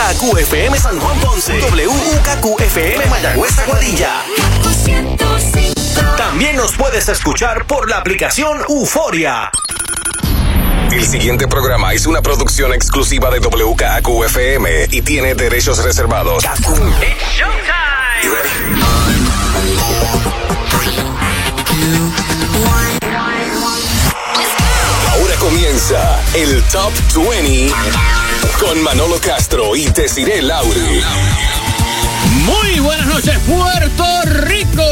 WKQFM San Juan Ponce, WKQFM Mayagüez Aguadilla. También nos puedes escuchar por la aplicación Euforia. El siguiente programa es una producción exclusiva de WKQFM y tiene derechos reservados. Ahora comienza el Top 20 con Manolo Castro y Desiree Lauri. Muy buenas noches, Puerto Rico.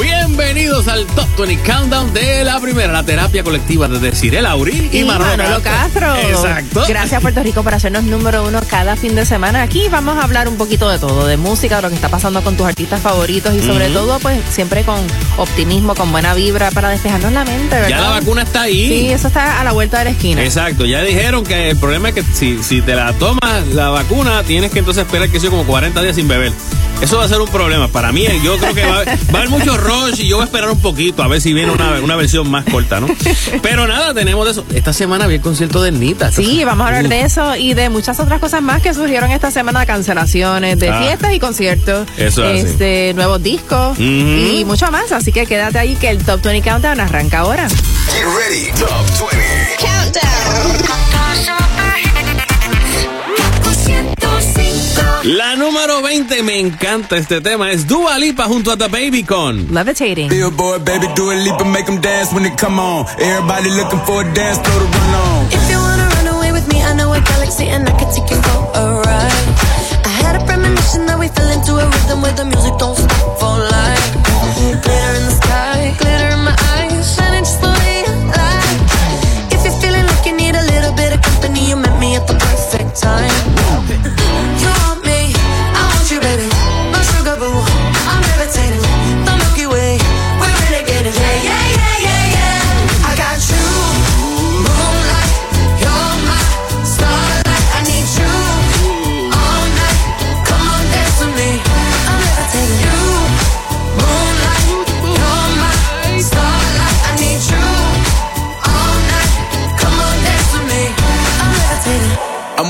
Bienvenidos al Top 20 Countdown de la primera, la terapia colectiva de Desiree Lauri y, Manolo, Castro. Exacto. Gracias, Puerto Rico, por hacernos número uno cada fin de semana. Aquí vamos a hablar un poquito de todo, de música, de lo que está pasando con tus artistas favoritos y sobre todo, pues siempre con optimismo, con buena vibra para despejarnos la mente, ¿verdad? Ya la vacuna está ahí. Sí, eso está a la vuelta de la esquina. Exacto, ya dijeron que el problema es que si, si te la tomas la vacuna, tienes que entonces esperar que sea como 40 días sin beber. Eso va a ser un problema. Para mí, yo creo que va, va a haber mucho rush y yo voy a esperar un poquito a ver si viene una, una versión más corta, ¿no? Pero nada, tenemos de eso. Esta semana vi el concierto de Nita. Sí, vamos a hablar de eso y de muchas otras cosas más que surgieron esta semana, cancelaciones de Ah. fiestas y conciertos, Eso es así. este, nuevos discos y mucho más. Así que quédate ahí que el Top 20 Countdown arranca ahora. Get ready, Top 20. La número 20, me encanta este tema, es Dua Lipa junto a The Baby con Levitating. Billboard, baby, do a leap and make them dance when they come on. Everybody looking for a dance, throw the run on. If you wanna run away with me, I know a galaxy and I can take you for a ride. I had a premonition that we fell into a rhythm where the music don't stop for life. Glitter in the sky, glitter in my eyes, shining just the way I like. If you're feeling like you need a little bit of company, you met me at the perfect time.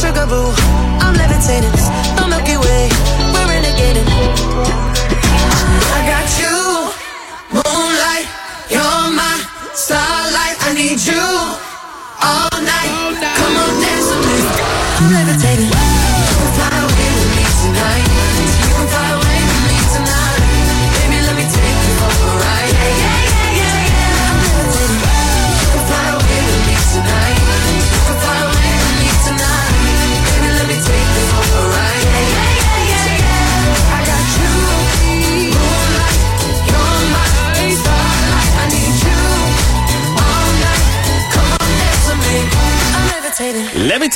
sugar boo, I'm levitating. The Milky Way, we're renegading.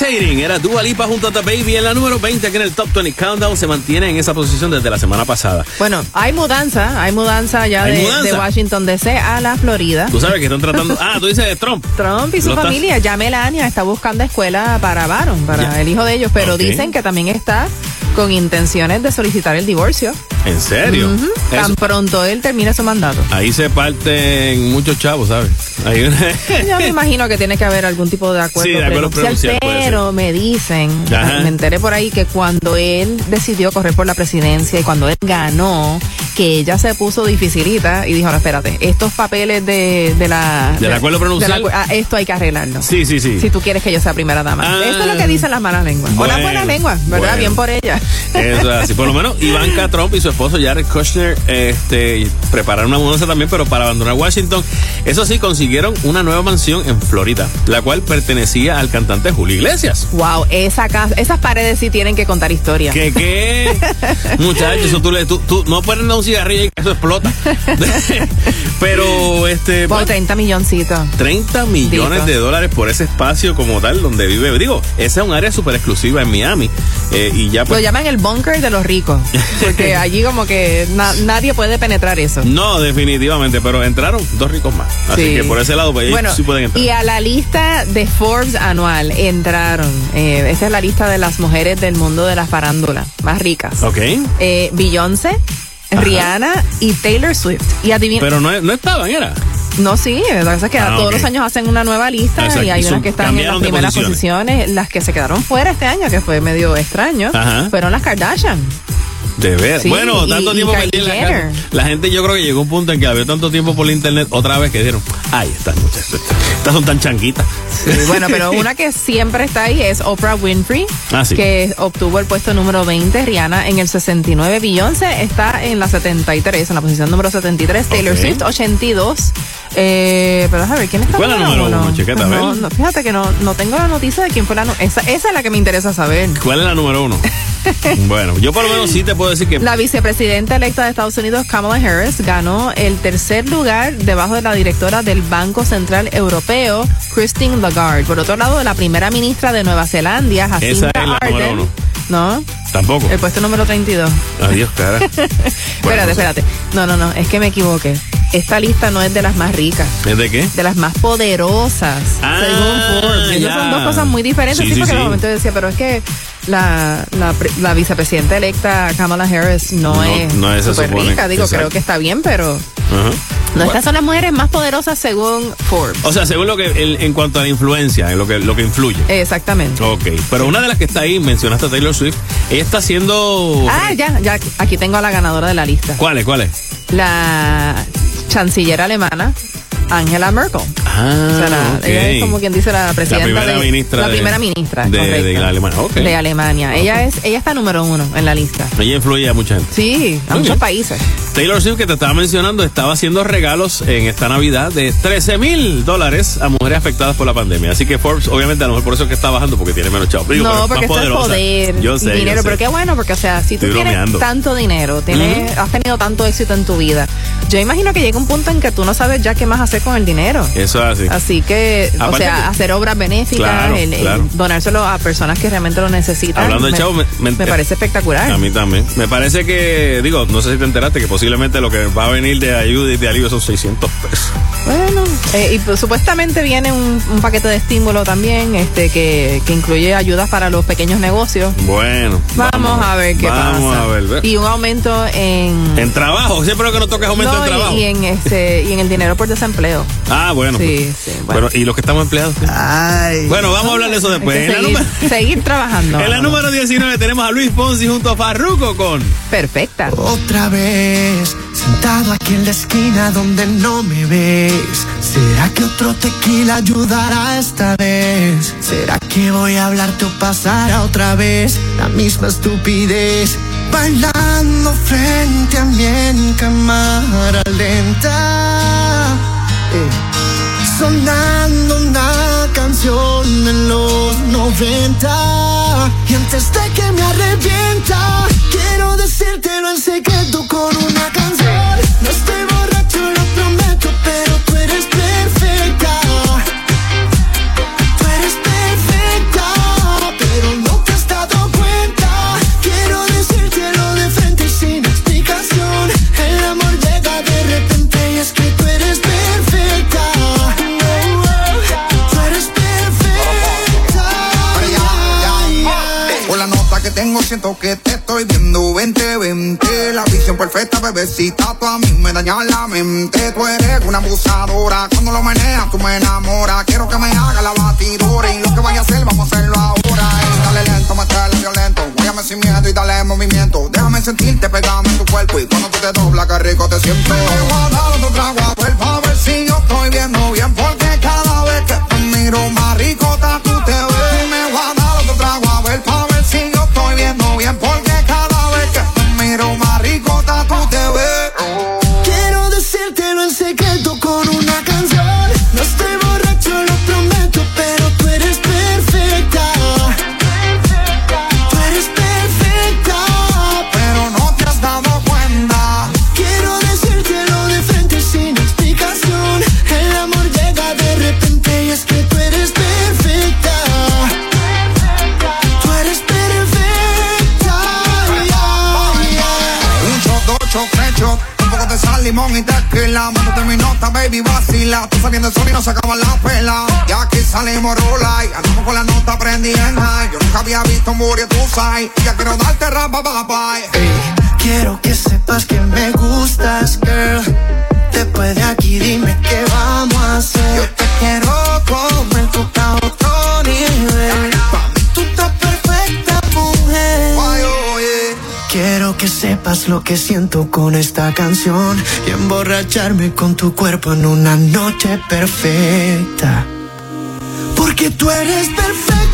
Levitating era Dua Lipa junto a The Baby en la número 20 que en el Top 20 Countdown se mantiene en esa posición desde la semana pasada. Bueno, hay mudanza, hay mudanza ya ¿Hay de, mudanza? de Washington DC a la Florida. Tú sabes que están tratando... Ah, tú dices de Trump. Trump y su familia, ya Melania está buscando escuela para Baron, para el hijo de ellos, pero Ok. dicen que también está con intenciones de solicitar el divorcio. ¿En serio? Tan pronto él termine su mandato. ahí se parten muchos chavos, ¿sabes? Una- Yo me imagino que tiene que haber algún tipo de acuerdo, Sí, de acuerdo pero me dicen, Ajá. me enteré por ahí que cuando él decidió correr por la presidencia y cuando él ganó, que ella se puso dificilita y dijo, no, espérate, estos papeles de, de la... ¿Del acuerdo prenupcial? de la- ah, esto hay que arreglarlo. Sí, sí, sí. Si tú quieres que yo sea primera dama. Ah. Esto es lo que dicen las malas lenguas. o las Bueno, buenas lenguas, ¿verdad? bueno. Bien por ella. Eso es así. Por lo menos Ivanka Trump y su esposo Jared Kushner este, prepararon una mudanza también, pero para abandonar Washington. Eso sí, consiguieron una nueva mansión en Florida, la cual pertenecía al cantante Julio Iglesias. Wow, esa casa, esas paredes sí tienen que contar historia. ¿Qué, qué? Muchachos, eso tú, le, tú, tú no dar un cigarrillo y eso explota. Pero, este, Por bueno, 30 milloncitos. 30 millones Dito. de dólares por ese espacio como tal donde vive. Digo, esa es un área súper exclusiva en Miami. eh, y ya Lo pues. llaman el bunker de los ricos. Porque allí como que na- nadie puede penetrar eso. No, definitivamente, pero entraron dos ricos más. Así Sí. que por ese lado, pues ellos sí pueden entrar. y a la lista de Forbes anual entraron, eh, esta es la lista de las mujeres del mundo de la farándula más ricas. Ok. Eh, Beyoncé, Rihanna y Taylor Swift. Y adivina, Pero no, no estaban, era. no, sí, lo que es que Ah, todos los años hacen una nueva lista Exacto, y hay unas que están en las primeras posiciones. posiciones. Las que se quedaron fuera este año, que fue medio extraño, Ajá. fueron las Kardashian. De ver. Sí, bueno, y- tanto y tiempo metí en la casa. La gente yo creo que llegó a un punto en que la vio tanto tiempo por la internet otra vez que dijeron, ay, estas muchachas, estas son tan chanquitas. Sí, bueno, pero una que siempre está ahí es Oprah Winfrey, Ah, sí. que obtuvo el puesto número 20, Rihanna en el 69, Beyoncé está en la 73, en la posición número 73, Taylor Ok. Swift 82. Eh, pero a ver, ¿quién está ¿Cuál es la número uno. No, no, fíjate que no, no tengo la noticia de quién fue la esa, esa es la que me interesa saber. ¿Cuál es la número uno? bueno, yo por lo menos sí te puedo decir que La vicepresidenta electa de Estados Unidos, Kamala Harris, ganó el tercer lugar debajo de la directora del Banco Central Europeo, Christine Lagarde. Por otro lado, la primera ministra de Nueva Zelanda, Esa Jacinda es la número uno. No, tampoco. el puesto número 32. Adiós, cara. espérate, espérate. No, no, no, es que me equivoqué. Esta lista no es de las más ricas. ¿Es de qué? De las más poderosas, Ah, según Forbes. Esas son dos cosas muy diferentes. Sí, Sí, porque sí. de momento decía, pero es que la, la, la vicepresidenta electa Kamala Harris no, No, es no es, supone. rica. Digo, Exacto. creo que está bien, pero no, Bueno. estas son las mujeres más poderosas según Forbes. O sea, según lo que, el- en cuanto a la influencia, en lo que, lo que influye. Exactamente. Ok, pero una de las que está ahí, mencionaste a Taylor Swift, ella está haciendo... Ah, ya, ya, aquí tengo a la ganadora de la lista. ¿Cuál es? ¿Cuál es? La chanciller alemana, Angela Merkel. Ah, O sea, la- ella es como quien dice la presidenta primera de, ministra la de- primera ministra de- de la Alemania, ok. de Alemania ella es ella está número uno en la lista Ella influye a mucha gente. sí a Muy muchos bien. países Taylor Swift, que te estaba mencionando, estaba haciendo regalos en esta Navidad de 13 mil dólares a mujeres afectadas por la pandemia. Así que Forbes, obviamente, a lo mejor por eso es que está bajando, porque tiene menos chavos. No porque esto es poder Yo sé, dinero yo sé. pero qué bueno porque o sea si tú Estoy tienes bromeando. tanto dinero tienes has tenido tanto éxito en tu vida yo imagino que llega un punto en que tú no sabes ya qué más hacer con el dinero Eso es así. Así que, o sea, que- hacer obras benéficas, Claro, el- el claro. donárselo a personas que realmente lo necesitan. Hablando de me, chavos, me- me- me parece espectacular. A mí también. Me parece que, digo, no sé si te enteraste que posiblemente lo que va a venir de ayuda y de alivio son 600 pesos. Bueno, eh, y pues, supuestamente viene un, un paquete de estímulo también, este, que, que incluye ayudas para los pequeños negocios. Bueno. Vamos, a ver qué pasa. Vamos a ver. ve. Y un aumento en. En trabajo, siempre lo que nos toca es aumento No, en trabajo. y, en este y en el dinero por desempleo. Ah, bueno. Sí, sí, bueno. Bueno, ¿y los que estamos empleados? Ay. Bueno, vamos a hablar de eso después. seguir, número, seguir trabajando. en la número 19 tenemos a Luis Fonsi junto a Farruko con... Perfecta. Otra vez, sentado aquí en la esquina donde no me ves. ¿Será que otro tequila ayudará esta vez? ¿Será que voy a hablarte o pasará otra vez la misma estupidez? Bailando frente a mí en cámara lenta. Eh, Sonando una canción en los 90 Y antes de que me arrepienta Quiero decírtelo en secreto con una canción. No estoy siento que te estoy viendo 20-20. La visión perfecta, bebecita, tú a mí me dañas la mente. Tú eres una abusadora, cuando lo meneas tú me enamoras. Quiero que me haga la batidora y lo que vaya a hacer, vamos a hacerlo ahora. Ey, dale lento, metele violento, guáyame sin miedo y dale movimiento. Déjame sentirte, pegame en tu cuerpo y cuando tú te doblas, que rico te siento. Me voy a dar otro trago a ver si yo limón y tequila. Mándate mi nota, baby, vacila. Tú saliendo del sol y no se acaba la pela. Y aquí salimos rola y andamos con la nota prendida en high. Yo nunca había visto un booty, tú sabes. Y ya quiero darte rapa, papá. Quiero que sepas que me gustas, girl. Después de aquí dime qué vamos a hacer. Yo lo que siento con esta canción y emborracharme con tu cuerpo en una noche perfecta. Porque tú eres perfecta,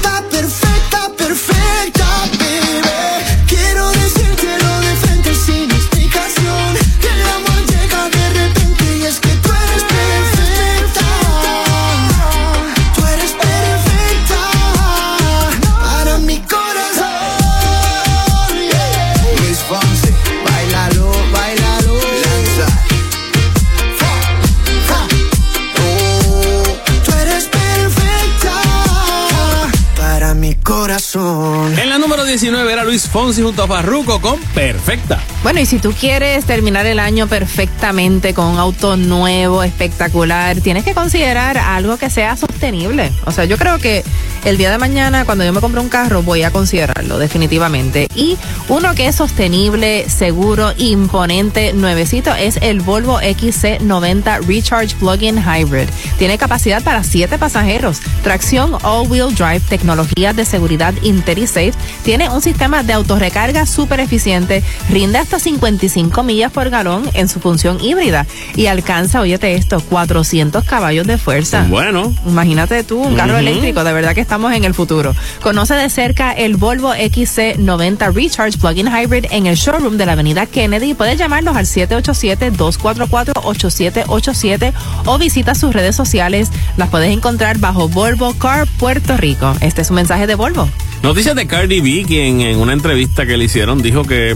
19 era Luis Fonsi junto a Farruko con Perfecta. Bueno, y si tú quieres terminar el año perfectamente con un auto nuevo, espectacular, tienes que considerar algo que sea sostenible. O sea, yo creo que el día de mañana, cuando yo me compre un carro, voy a considerarlo, definitivamente. Y uno que es sostenible, seguro, imponente, nuevecito, es el Volvo XC90 Recharge Plug-in Hybrid. Tiene capacidad para 7 pasajeros, tracción all-wheel drive, tecnología de seguridad IntelliSafe, tiene un sistema de autorrecarga súper eficiente, rinde hasta 55 millas por galón en su función híbrida y alcanza, óyete esto, 400 caballos de fuerza. Bueno. Imagínate tú, un carro eléctrico, de verdad que estamos en el futuro. Conoce de cerca el Volvo XC90 Recharge Plug-in Hybrid en el showroom de la Avenida Kennedy. Puedes llamarlos al 787-244-8787 o visita sus redes sociales. Las puedes encontrar bajo Volvo Car Puerto Rico. Este es un mensaje de Volvo. Noticias de Cardi B, quien en una entrevista que le hicieron dijo que,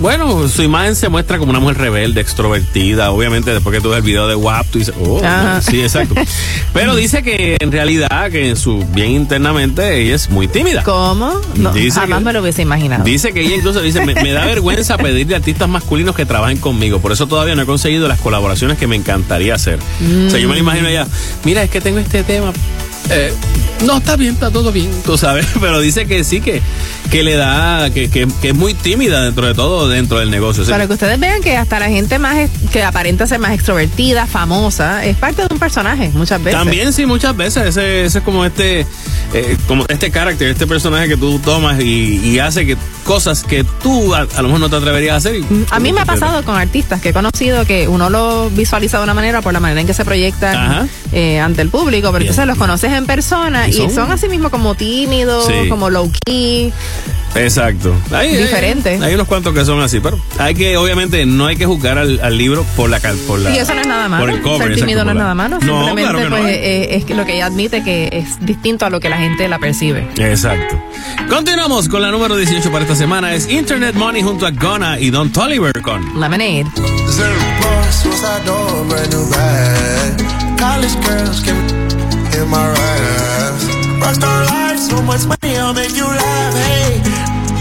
bueno, su imagen se muestra como una mujer rebelde, extrovertida. Obviamente, después que tú ves el video de WAP, tú dices, oh, Ajá. sí, exacto. Pero dice que en realidad, que en su bien internamente, ella es muy tímida. ¿Cómo? No, Dice jamás que- me lo hubiese imaginado. Dice que ella incluso dice, me, me da vergüenza pedirle a artistas masculinos que trabajen conmigo. Por eso todavía no he conseguido las colaboraciones que me encantaría hacer. O sea, yo me lo imagino ella, mira, es que tengo este tema. Eh, no, está bien, está todo bien, tú sabes. Pero dice que sí, que, que le da, que, que, que es muy tímida dentro de todo, dentro del negocio. Sea, Para que ustedes vean que hasta la gente más que aparenta ser más extrovertida, famosa, es parte de un personaje muchas veces. También sí, muchas veces. Ese, ese es como este, eh, como este carácter, este personaje que tú tomas y, y hace que cosas que tú a, a lo mejor no te atreverías a hacer. y- A mí me ha pasado con artistas que he conocido que uno lo visualiza de una manera por la manera en que se proyectan Ajá. eh, ante el público, pero Bien. entonces los conoces en persona Y y son, así mismo como tímidos, Sí. como low key. Exacto. Hay, Diferente. Hay, hay unos cuantos que son así, pero hay que, obviamente, no hay que juzgar al, al libro por la, cal- por la. y eso no es nada malo. Por el cover, Ser exacto, tímido no es nada malo. No, Simplemente claro que no. pues, eh, es que lo que ella admite que es distinto a lo que la gente la percibe. Exacto. Continuamos con la número 18 para esta semana. Es Internet Money junto a Gona y Don Toliver con Lemonade. in my right ass, Rockstar life, so much money, I'll make you laugh. Hey,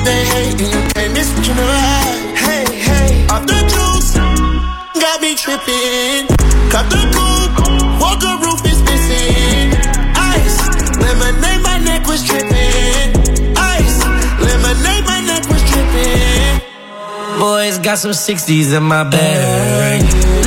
they hate and you can't miss what you never had. Hey, hey, off the juice, got me tripping. Cut the coupe, the roof is missing. Ice, lemonade, my neck was tripping. Ice, lemonade, my neck was tripping. Boys got some 60s in my bag.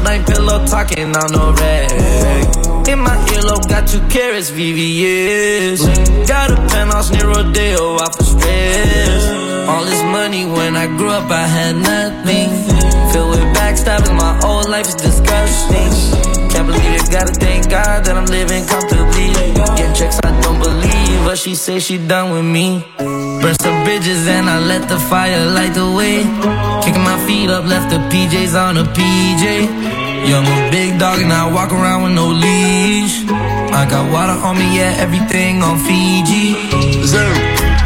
Sealed, ain't pillow talking on no rag. In my earlobe, got two carrots, VVS. Got a penthouse near Rodeo, off of stress. All this money when I grew up, I had nothing. Filled with backstabbing, my whole life is disgusting. Can't believe it, gotta thank God that I'm living comfortably. Getting checks I don't believe, but she say she done with me. Burn some bridges and I let the fire light the way. Kicking my feet up, left the PJs on a PJ. Yeah, I'm a big dog and I walk around with no leash. I got water on me, yeah, everything on Fiji. Zoom.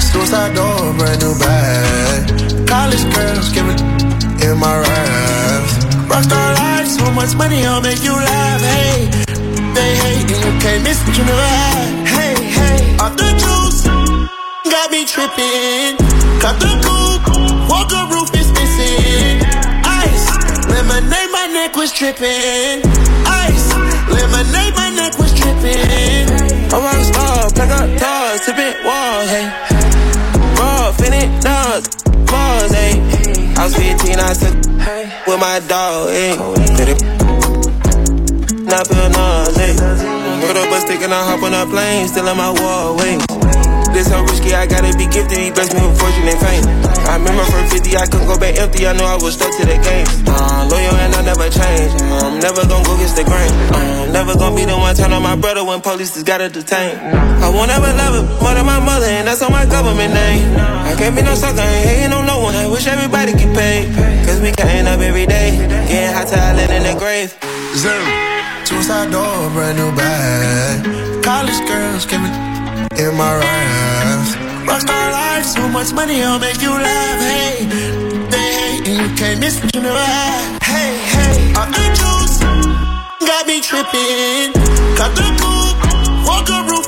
Suicide door, brand new bag. College girls give it in my raps. Rockstar life, so much money, I'll make you laugh. Hey, they hate and you can't miss what you never had. Got me tripping. Cut the coupe, walker roof is missing. Ice, lemonade, my neck was tripping. Ice, lemonade, my neck was tripping. I rock star, pack up doors, tipping walls, hey. Raw, finit dogs, balls, hey. I was 15, I took with my dog, hey. It? Not feel nauseous, hey. Put up a stick and I hop on a plane, still in my wall, wait. This so risky, I gotta be gifted. He blessed me with fortune and fame. I remember from 50, I couldn't go back empty. I knew I was stuck to the game. Uh, loyal and I never change. I'm never gonna go against the grain. I'm never gonna be the one turn on my brother when police just gotta detain. I won't ever love him more than my mother, and that's on my government name. I can't be no sucker, ain't hating on no one. I wish everybody get paid. Cause we counting up every day. Getting hot talent in the grave. Zoom. Suicide door, brand new bag. College girls give it in my right raps. Rockstar life, so much money, I'll make you laugh. Hey, they hate and you can't miss what you never had. Hey, hey, off the juice, got me tripping. Cut the coupe, walker roof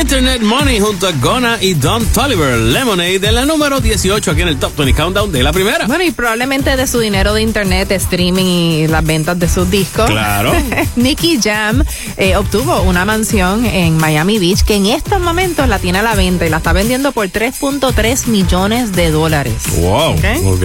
Internet Money junto a Gona y Don Toliver. Lemonade de la número 18 aquí en el Top 20 Countdown de la primera. Bueno, y probablemente de su dinero de internet, streaming y las ventas de sus discos. Claro. Nicky Jam eh, obtuvo una mansión en Miami Beach que en estos momentos la tiene a la venta y la está vendiendo por 3.3 millones de dólares. Wow. Ok. ok.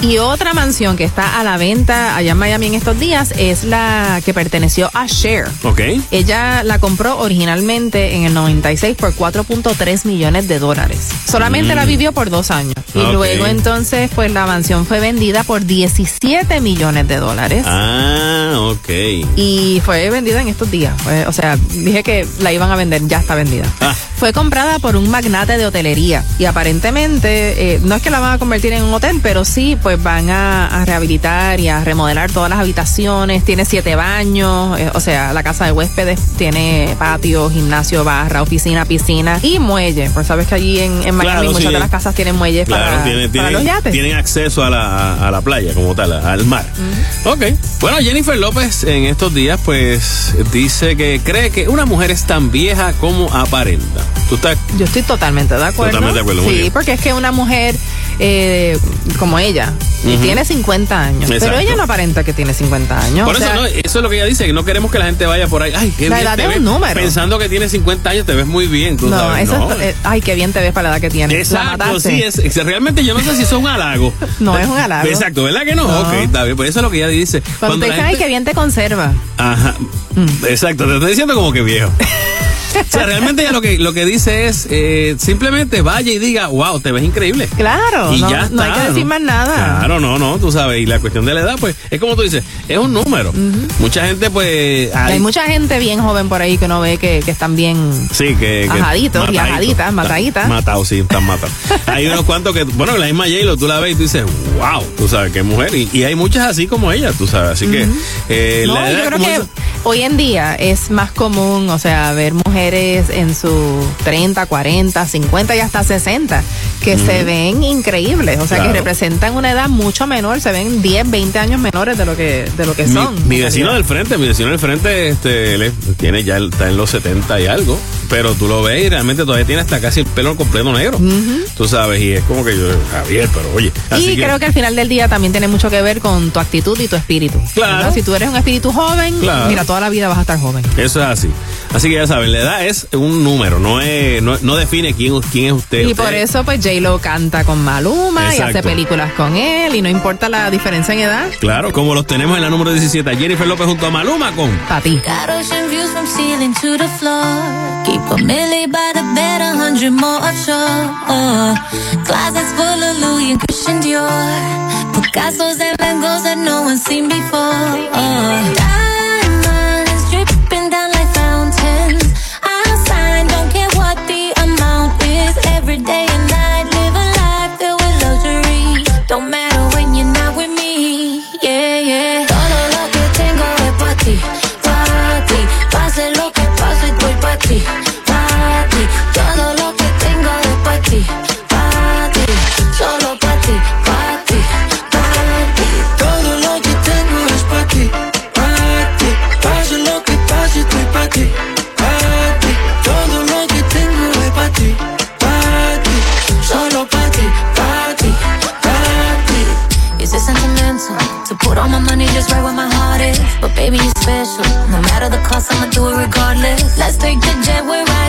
Y otra mansión que está a la venta allá en Miami en estos días es la que perteneció a Cher. Ok. Ella la compró originalmente en el 96 por 4.3 millones de dólares. Solamente Mm. la vivió por dos años. Y Ok. luego entonces, pues la mansión fue vendida por 17 millones de dólares. Ah, ok. Y fue vendida en estos días. O sea, dije que la iban a vender, ya está vendida. Ah. Fue comprada por un magnate de hotelería. Y aparentemente, eh, no es que la van a convertir en un hotel, pero sí, pues van a, a rehabilitar y a remodelar todas las habitaciones. Tiene siete baños, eh, o sea, la casa de huéspedes tiene patio, gimnasio, barra, oficina, piscina y muelle. Pues sabes que allí en, en Miami Claro, muchas sí. de las casas tienen muelles Claro, para, tiene- para tienen, los yates. tienen acceso a la, a la playa como tal, al mar. Ok. Bueno, Jennifer López en estos días pues dice que cree que una mujer es tan vieja como aparenta. ¿Tú estás Yo estoy totalmente de acuerdo. Totalmente de acuerdo, muy Sí, bien. porque es que una mujer eh, como ella tiene 50 años, Exacto. pero ella no aparenta que tiene 50 años. Por o eso, sea, no, eso es lo que ella dice, que no queremos que la gente vaya por ahí. Ay, qué La bien edad te es ves. un número. Pensando que tienes 50 años, te ves muy bien. Tú no, sabes, eso no. es- eh, ay, qué bien te ves para la edad que tienes. Exacto, sí, es, es- realmente yo no sé si eso es un halago. No es un halago. Exacto, ¿verdad que no? No. Ok, está bien, pues eso es lo que ella dice. Cuando te la dicen, ay, qué bien te conserva. Ajá, exacto, te estoy diciendo como que viejo. O sea, realmente ella lo que, lo que dice es, eh, simplemente vaya y diga, wow, te ves increíble. Claro, Y no, ya no hay que decir más nada. Claro, no, no, tú sabes. Y la cuestión de la edad, pues, es como tú dices, es un número. Mucha gente, pues. Hay mucha gente bien joven por ahí que uno ve que, que están bien. Sí, que. que Ajaditos y mataditos. ajaditas, mataditas. Matados, sí, están matados. hay unos cuantos que, bueno, la misma J-Lo, tú la ves y tú dices, wow, tú sabes, qué mujer. Y, y hay muchas así como ella, tú sabes. Así que. eh, No, la yo creo que hoy en día es más común, o sea, ver mujeres mujeres en sus 30, 40, 50 y hasta 60 que se ven increíbles, o sea Claro. que representan una edad mucho menor, se ven 10, 20 años menores de lo que de lo que Mi, son. mi vecino del frente, mi vecino del frente, este, él es- tiene ya, está en los 70 y algo, pero tú lo ves y realmente todavía tiene hasta casi el pelo completo negro. Tú sabes, y es como que yo, Javier, pero oye. así Y creo que al final del día también tiene mucho que ver con tu actitud y tu espíritu. Claro. ¿no? Si tú eres un espíritu joven, Claro. mira, toda la vida vas a estar joven. Eso es así. Así que ya saben, la edad es un número, no es, no, no define quién, quién es usted. Y Usted- por eso, pues, J-Lo canta con Maluma y hace películas con él, y no importa la diferencia en edad, Claro, como los tenemos en la número 17, a Jennifer López junto a Maluma con para Keep a by the bed, a hundred more offshore. Closets full of Louis and Christian Dior. Picasso's and Van Goghs that no one's seen before. Uh, diamonds dripping down like fountains. I'll sign, don't care what the amount is. Every day and night, live a life filled with luxury. Don't matter ti, para ti. Todo lo que tengo es para ti, para ti. Solo para ti, para ti, para ti. Todo lo que tengo es para ti, para ti. Pase lo que pase, estoy para ti. Solo to put all my money just right where my heart? But baby, you're special. No matter the cost, I'ma do it regardless. Let's take the jet, we're riding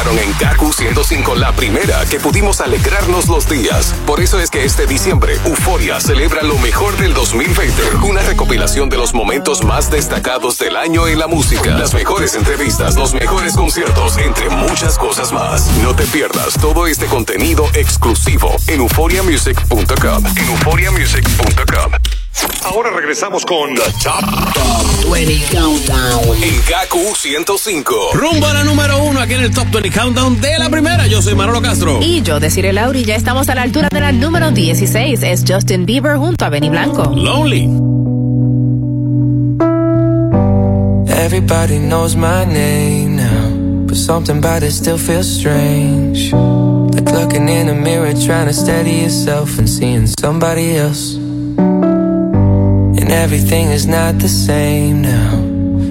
pegaron en Kaku 105 la primera que pudimos alegrarnos los días. Por eso es que este diciembre, Euforia celebra lo mejor del 2020. Una recopilación de los momentos más destacados del año en la música. Las mejores entrevistas, los mejores conciertos, entre muchas cosas más. No te pierdas todo este contenido exclusivo en euphoriamusic.com. En euphoriamusic.com. Ahora regresamos con The Top, 20 Countdown en KQ 105. Rumbo a la número uno aquí en el Top 20 Countdown de la primera. Yo soy Manolo Castro. Y yo, Desiree Lauri, ya estamos a la altura de la número 16. Es Justin Bieber junto a Benny Blanco. Lonely. Everybody knows my name now, but something about it still feels strange. Like looking in a mirror, trying to steady yourself and seeing somebody else. And everything is not the same now.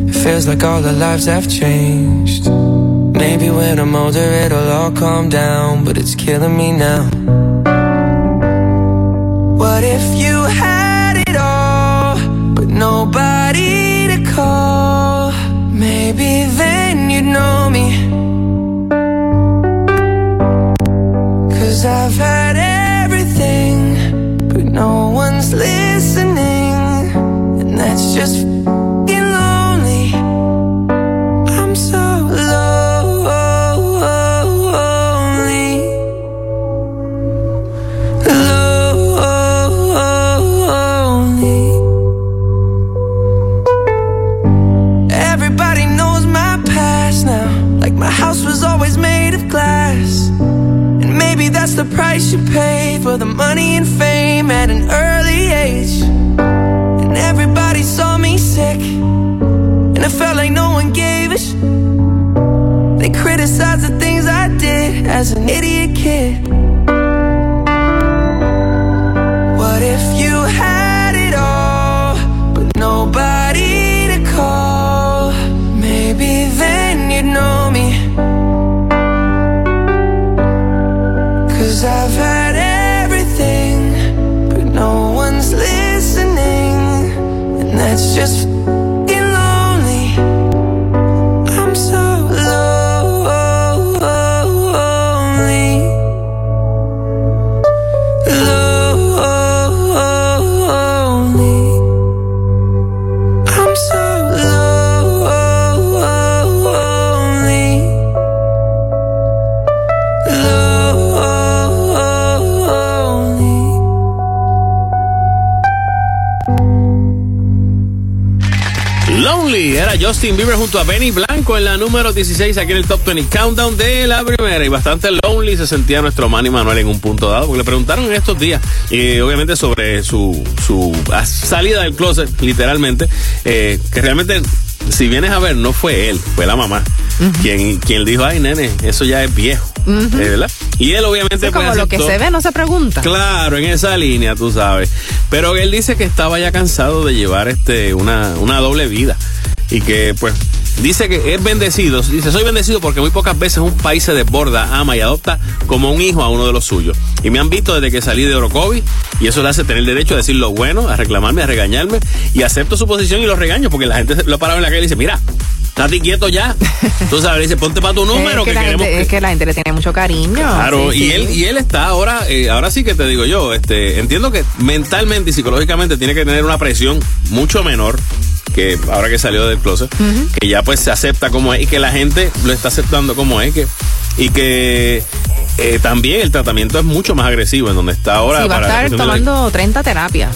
It feels like all our lives have changed. Maybe when I'm older, it'll all calm down, but it's killing me now. What if you had it all, but nobody to call? Maybe then you'd know me. Cause I've had everything, the price you pay for the money and fame at an early age. Everybody saw me sick. And it felt like no one gave a sh. They criticized the things I did as an idiot kid. Junto a Benny Blanco en la número 16 aquí en el Top 20 Countdown de la primera. Y bastante lonely se sentía nuestro Manny Manuel en un punto dado, porque le preguntaron en estos días, y obviamente sobre su, su salida del closet, literalmente, eh, que realmente, si vienes a ver, no fue él, fue la mamá. Quien, quien dijo, ay nene, eso ya es viejo, eh, ¿verdad? Y él obviamente Es como pues, lo que se ve no se pregunta. Claro, en esa línea, tú sabes. Pero él dice que estaba ya cansado de llevar este una, una doble vida. Y que, pues, dice que es bendecido. Dice, soy bendecido porque muy pocas veces un país se desborda, ama y adopta como un hijo a uno de los suyos. Y me han visto desde que salí de Orocovi. Y eso le hace tener derecho a decir lo bueno, a reclamarme, a regañarme. Y acepto su posición y lo regaño porque la gente lo ha parado en la calle y dice, mira, estate quieto ya. Sabes, le dice, ponte para tu número es, que que la queremos gente, que- es que la gente le tiene mucho cariño. Claro, Sí, y sí. él y él está ahora, eh, ahora sí que te digo yo, este, entiendo que mentalmente y psicológicamente tiene que tener una presión mucho menor que ahora que salió del closet, que ya pues se acepta como es y que la gente lo está aceptando como es, que y que eh, también el tratamiento es mucho más agresivo en donde está ahora. Sí, va a para la estar de la- tomando 30 terapias.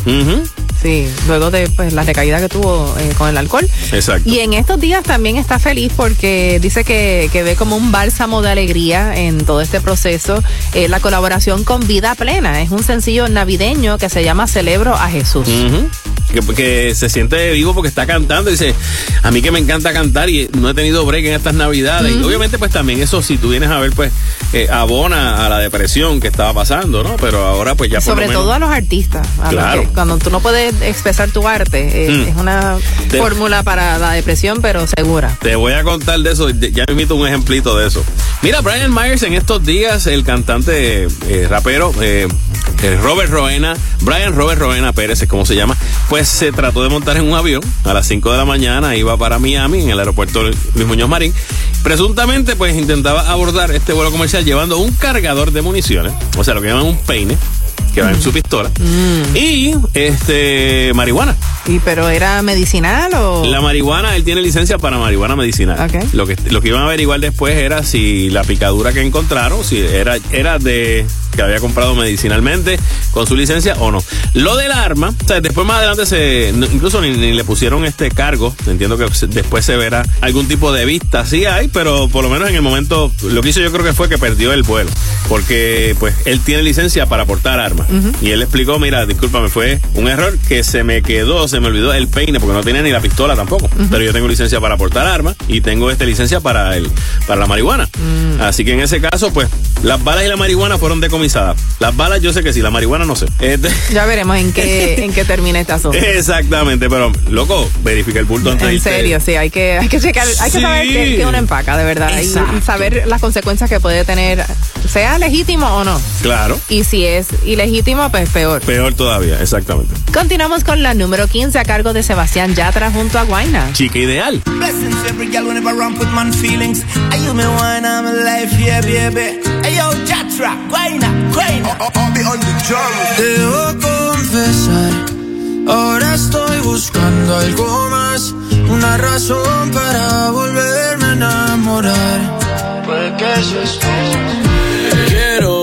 Sí, luego de pues, la recaída que tuvo eh, con el alcohol. Exacto. Y en estos días también está feliz porque dice que, que ve como un bálsamo de alegría en todo este proceso eh, la colaboración con Vida Plena. Es un sencillo navideño que se llama Celebro a Jesús. Ujú. Que, que se siente vivo porque está cantando. Y dice, a mí que me encanta cantar y no he tenido break en estas navidades. Y obviamente pues también eso, si tú vienes a ver, pues eh, abona a la depresión que estaba pasando, ¿no? Pero ahora pues ya por Sobre lo menos... todo a los artistas. a los Claro. que cuando tú no puedes expresar tu arte, eh, Mm. es una Te- fórmula para la depresión, pero segura. Te voy a contar de eso, ya me invito un ejemplito de eso. Mira, Brian Myers en estos días, el cantante eh, rapero Robert Roena, Brian Robert Roena Pérez, es como se llama, pues se trató de montar en un avión a las 5 de la mañana, iba para Miami en el aeropuerto Luis Muñoz Marín. Presuntamente pues intentaba abordar este vuelo comercial llevando un cargador de municiones, o sea, lo que llaman un peine que va en su pistola y este marihuana. ¿Y pero era medicinal o...? La marihuana, él tiene licencia para marihuana medicinal. Lo que lo que iban a averiguar después era si la picadura que encontraron, si era, era de que había comprado medicinalmente con su licencia o no. Lo del arma, o sea, después más adelante se, incluso ni, ni le pusieron este cargo. Entiendo que después se verá algún tipo de vista. Sí hay, pero por lo menos en el momento, lo que hizo yo creo que fue que perdió el vuelo. Porque pues él tiene licencia para portar armas. Y él explicó, mira, discúlpame, fue un error que se me quedó, se me olvidó el peine, porque no tenía ni la pistola tampoco. Pero yo tengo licencia para portar armas y tengo esta licencia para el, para la marihuana. Así que en ese caso, pues, las balas y la marihuana fueron decomisadas. Las balas yo sé que sí, la marihuana no sé. Este- Ya veremos en qué, en qué termina este asunto. Exactamente, pero loco, verifica el bulto antes En serio, sí, hay que, hay que checar, hay que saber qué, qué uno empaca, de verdad. Y- Exacto. Y, saber las consecuencias que puede tener, sea legítimo o no. Claro, Y si es ilegítimo, pues peor. peor todavía, exactamente. Continuamos con la número 15 a cargo de Sebastián Yatra junto a Guaina. Chica ideal. Guayna, Guayna. Debo confesar, ahora estoy buscando algo más, una razón para volverme a enamorar. Puede que eso es Quiero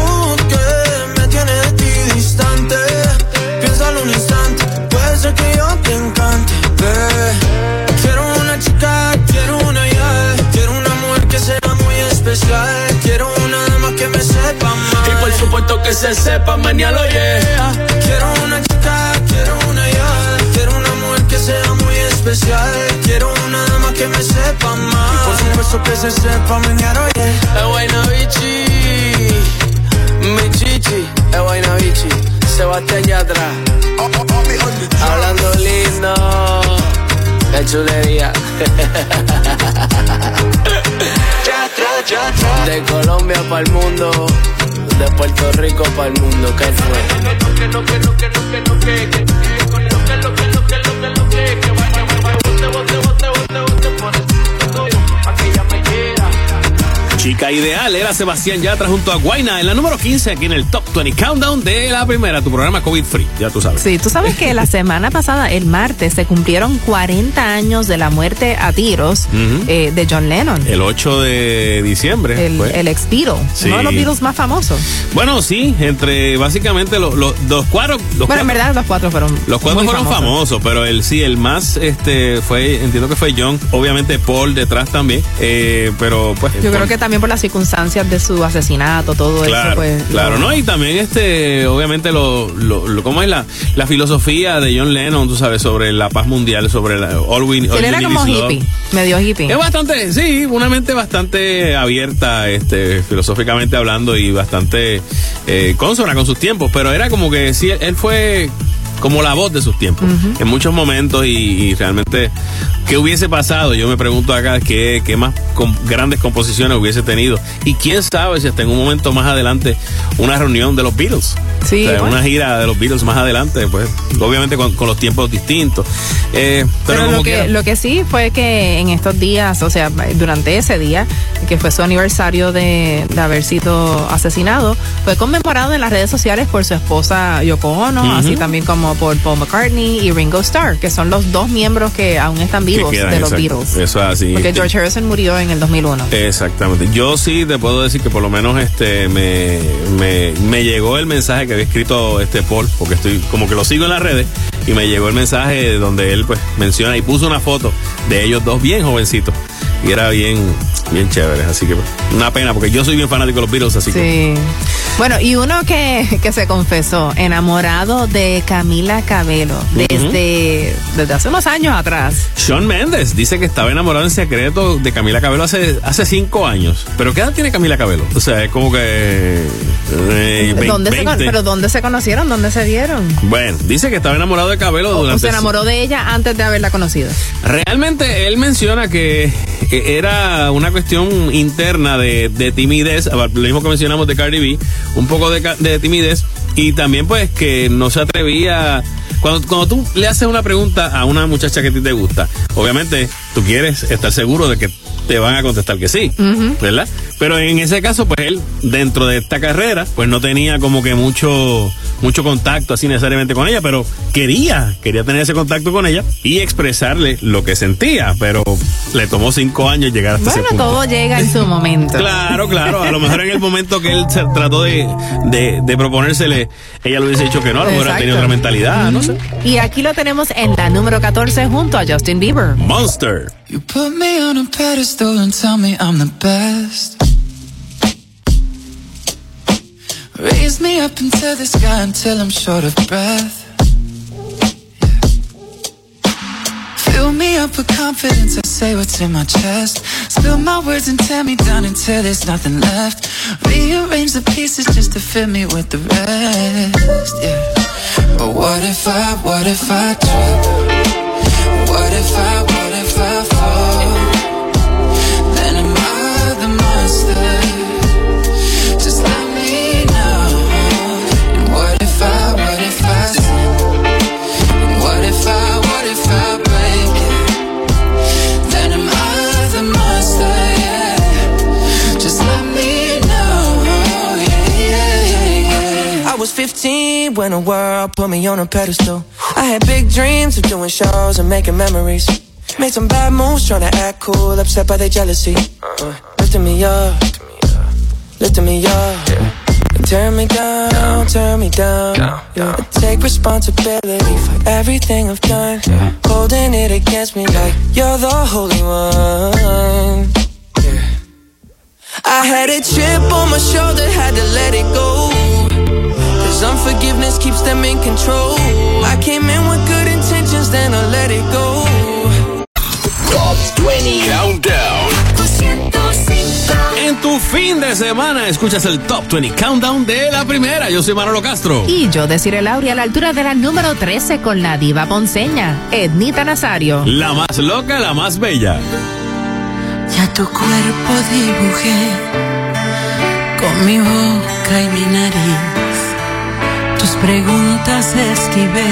que se sepa mañana, yeah. Quiero una chica, quiero una ya, quiero un amor que sea muy especial, quiero una dama que me sepa amar. Y por supuesto que se sepa mañana, yeah. Es buena bichi, mi chichi, es buena bichi, Sebastián Yatra. Hablando lindo, qué chulería. De Colombia para el mundo, de Puerto Rico para el mundo, ¿qué fue? Chica ideal era Sebastián Yatra junto a Guaina en la número 15 aquí en el Top 20 Countdown de la primera, tu programa COVID Free, ya tú sabes. Sí, tú sabes que la semana pasada, el martes, se cumplieron 40 años de la muerte a tiros eh, de John Lennon, El 8 de diciembre. el, fue. el ex Beatle, Sí. uno de los Beatles más famosos. Bueno, sí, entre básicamente los, los, los cuatro. Los bueno, en verdad los cuatro fueron Los cuatro fueron famosos, pero el sí, el más este fue, entiendo que fue John, obviamente Paul detrás también, eh, pero pues. Yo creo que también por la las circunstancias de su asesinato, todo eso, pues. claro, ¿no? Y también, este, obviamente, lo, lo, lo- ¿cómo es la, la filosofía de John Lennon, tú sabes, sobre la paz mundial, sobre la All We, Él era como love. hippie, medio hippie. Es bastante, sí, una mente bastante abierta, este, filosóficamente hablando y bastante eh, consona con sus tiempos, pero era como que sí, él fue como la voz de sus tiempos en muchos momentos y, y realmente qué hubiese pasado yo me pregunto acá qué, qué más com- grandes composiciones hubiese tenido y quién sabe si hasta en un momento más adelante una reunión de los Beatles. Sí, O sea, bueno. una gira de los Beatles más adelante pues obviamente con, con los tiempos distintos. Eh, pero, lo que, lo que sí fue que en estos días, o sea, durante ese día, que fue su aniversario de, de haber sido asesinado, fue conmemorado en las redes sociales por su esposa Yoko Ono, así también como por Paul McCartney y Ringo Starr, que son los dos miembros que aún están vivos quedan, de los exacto. Beatles. eso es así Porque George Harrison murió en el 2001. Exactamente. Yo sí te puedo decir que por lo menos este me, me, me llegó el mensaje que había escrito este Paul, porque estoy como que lo sigo en las redes, y me llegó el mensaje donde él pues menciona y puso una foto de ellos dos bien jovencitos. Y era bien, bien chévere. Así que pues, una pena, porque yo soy bien fanático de los Beatles, así que. Bueno, y uno que, que se confesó, enamorado de Camila Cabello, desde, desde hace unos años atrás. Sean Méndez dice que estaba enamorado en secreto de Camila Cabello hace, hace cinco años. Pero ¿qué edad tiene Camila Cabello? O sea, es como que. eh, ¿Dónde se, con- 20. ¿Pero dónde se conocieron? ¿Dónde se vieron? Bueno, dice que estaba enamorado de Cabello ¿O durante se enamoró de ella antes de haberla conocido? Realmente él menciona que eh, era una cuestión interna de, de timidez, lo mismo que mencionamos de Cardi B, un poco de, de timidez y también pues que no se atrevía... Cuando, cuando tú le haces una pregunta a una muchacha que a ti te gusta, obviamente tú quieres estar seguro de que te van a contestar que sí, ¿verdad? Pero en ese caso, pues él, dentro de esta carrera, pues no tenía como que mucho, mucho contacto así necesariamente con ella, pero quería, quería tener ese contacto con ella y expresarle lo que sentía, pero le tomó cinco años llegar hasta Bueno, ese punto. todo llega en su momento. Claro, claro. A lo mejor en el momento que él se trató de, de, de proponérsele, ella le hubiese dicho que no, a lo mejor tenía otra mentalidad, no sé. Y aquí lo tenemos en la número 14 junto a Justin Bieber. Monster. You put me on a pedestal and tell me I'm the best. Raise me up into the sky until I'm short of breath. Fill me up with confidence, I say what's in my chest. Spill my words and tear me down until there's nothing left. Rearrange the pieces just to fit me with the rest. Yeah. But what if I, what if I trip? What if I, what if I 15 when the world put me on a pedestal. I had big dreams of doing shows and making memories. Made some bad moves trying to act cool, upset by their jealousy. Lifting me up, lifting me up. And turn me down, turn me down. Yeah. I take responsibility for everything I've done. Holding it against me like you're the holy one. Yeah. I had a chip on my shoulder, had to let it go. Cause unforgiveness keeps them in control. I came in with good intentions, then I let it go. Top 20 Countdown. En tu fin de semana escuchas el Top 20 Countdown de la primera. Yo soy Manolo Castro. Y yo deciré Lauri a la altura de la número 13 con la diva ponceña, Ednita Nazario. La más loca, la más bella. Ya tu cuerpo dibujé con mi boca y mi nariz. Tus preguntas esquivé,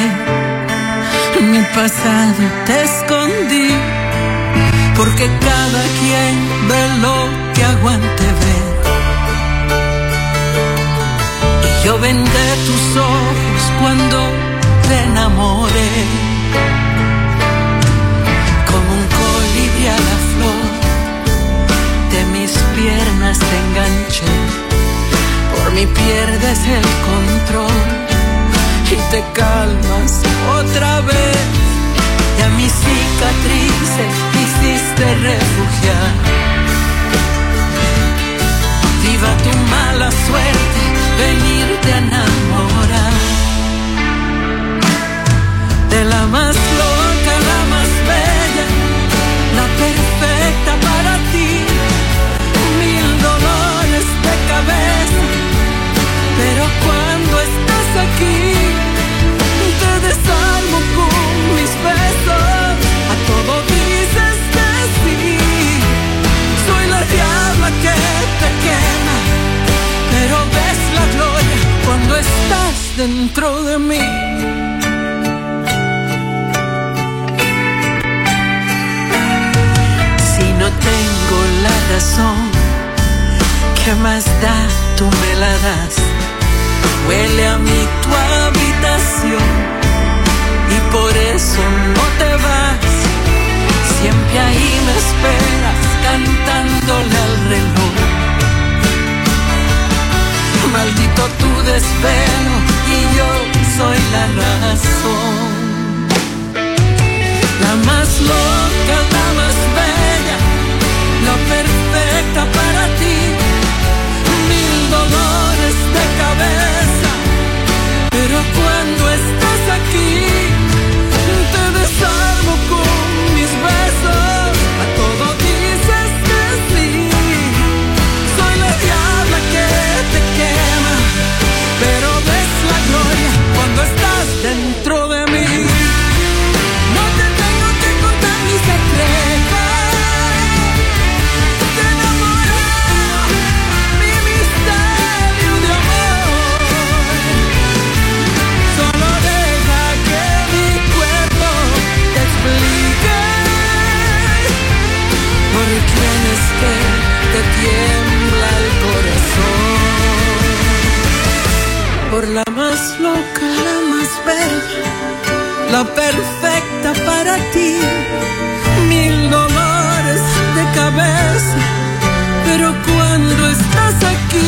mi pasado te escondí. Porque cada quien ve lo que aguante ver. Y yo vendé tus ojos cuando te enamoré. Como un colibrí a la flor de mis piernas te enganché mí pierdes el control y te calmas otra vez. Y a mis cicatrices hiciste refugiar. Viva tu mala suerte, venirte a enamorar. De la más loca, la más bella, la perfecta. aquí. Te desarmo con mis besos. A todo dices que sí. Soy la diabla que te quema. Pero ves la gloria cuando estás dentro de mí. Si no tengo la razón. ¿Qué más da? Tú me la das. Huele a mí tu habitación y por eso no te vas. Siempre ahí me esperas cantándole al reloj. Maldito tu desvelo y yo soy la razón. La más loca, la más bella, la perfecta para ti. Mil dolores de cabeza, cuando estás aquí, la más loca, la más bella la perfecta para ti. Mil dolores de cabeza, pero cuando estás aquí,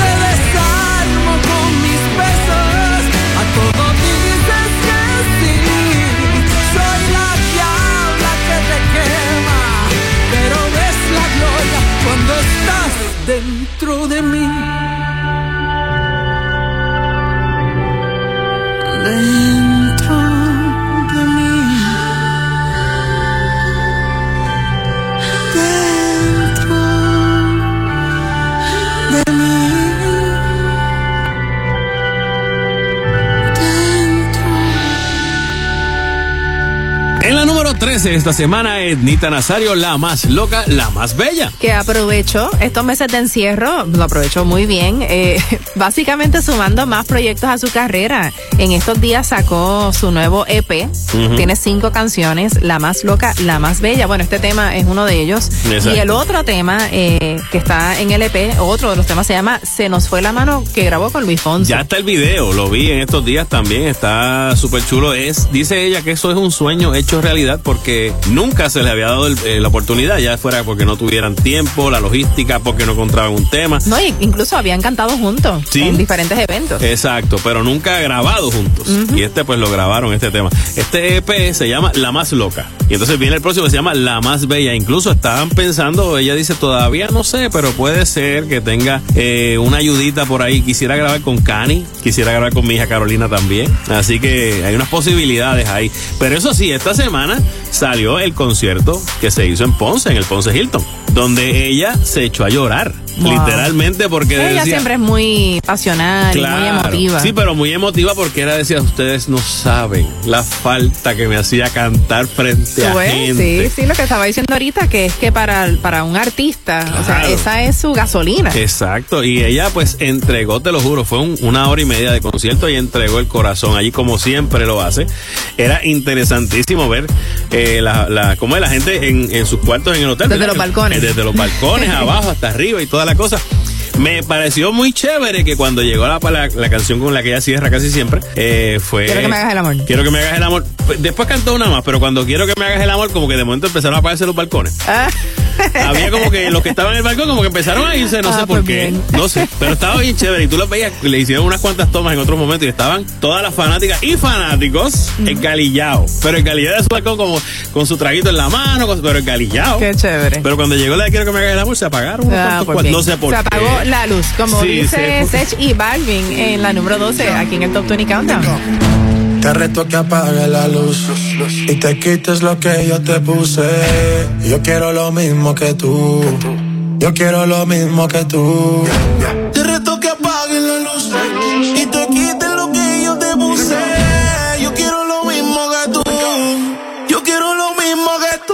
te desarmo con mis besos. A todo dices que sí. Soy la diabla que te quema, pero ves la gloria cuando estás dentro de mí. Dentro de mí. Dentro de mí. En la número 13 esta semana, Ednita Nazario, la más loca, la más bella. que aprovechó estos meses de encierro, lo aprovechó muy bien, eh, básicamente sumando más proyectos a su carrera. En estos días sacó su nuevo EP, tiene cinco canciones, La más loca, La más bella. Bueno, este tema es uno de ellos. Exacto. Y el otro tema eh, que está en el EP, otro de los temas se llama Se nos fue la mano, que grabó con Luis Fonsi. Ya está el video, lo vi en estos días también, está súper chulo. Es, dice ella que eso es un sueño hecho realidad porque nunca se le había dado el- eh, la oportunidad, ya fuera porque no tuvieran tiempo, la logística, porque no encontraban un tema. No, incluso habían cantado juntos Sí. en diferentes eventos. Exacto, pero nunca grabado juntos. Y este pues lo grabaron, este tema. Este EP se llama La Más Loca. Y entonces viene el próximo que se llama La Más Bella. Incluso estaban pensando, ella dice, todavía no sé, pero puede ser que tenga eh, una ayudita por ahí. Quisiera grabar con Cani, quisiera grabar con mi hija Carolina también. Así que hay unas posibilidades ahí. Pero eso sí, esta semana salió el concierto que se hizo en Ponce, en el Ponce Hilton, donde ella se echó a llorar. Wow. Literalmente porque Ella decía, siempre es muy pasional y muy emotiva. Sí, pero muy emotiva porque era decía, ustedes no saben la falta que me hacía cantar frente Tú ves, gente. Sí, sí, lo que estaba diciendo ahorita, que es que para, para un artista, o sea, esa es su gasolina. Exacto, y ella pues entregó, te lo juro, fue un- una hora y media de concierto y entregó el corazón allí como siempre lo hace. Era interesantísimo ver eh, la, la, cómo es la gente en, en sus cuartos en el hotel. Desde ¿verdad? los balcones. Eh, Desde los balcones, abajo hasta arriba y toda la cosa. Me pareció muy chévere que cuando llegó la, la, la canción con la que ella cierra casi siempre, eh, fue... Quiero que me hagas el amor. Quiero que me hagas el amor. Pues, Después cantó una más, pero cuando quiero que me hagas el amor, como que de momento empezaron a apagarse los balcones. Ah. Había como que los que estaban en el balcón como que empezaron a irse, no Ah, sé por pues qué. bien. No sé, pero estaba bien chévere. Y tú los veías, le hicieron unas cuantas tomas en otros momentos y estaban todas las fanáticas y fanáticos encalillados. Pero encalillados de su balcón como con su traguito en la mano, con- pero encalillados. Qué chévere. Pero cuando llegó la de quiero que me hagas el amor, se apagaron. unos Ah, cuantos pues no sé por Se qué. La luz, como Sí, dice sí. Sech y Balvin en la número 12, aquí en el Top 20 Countdown. Te reto que apague la luz y te quites lo que yo te puse. Yo quiero lo mismo que tú. Yo quiero lo mismo que tú. Te reto que apagues la luz y te quites lo que yo te puse. Yo quiero lo mismo que tú. Yo quiero lo mismo que tú.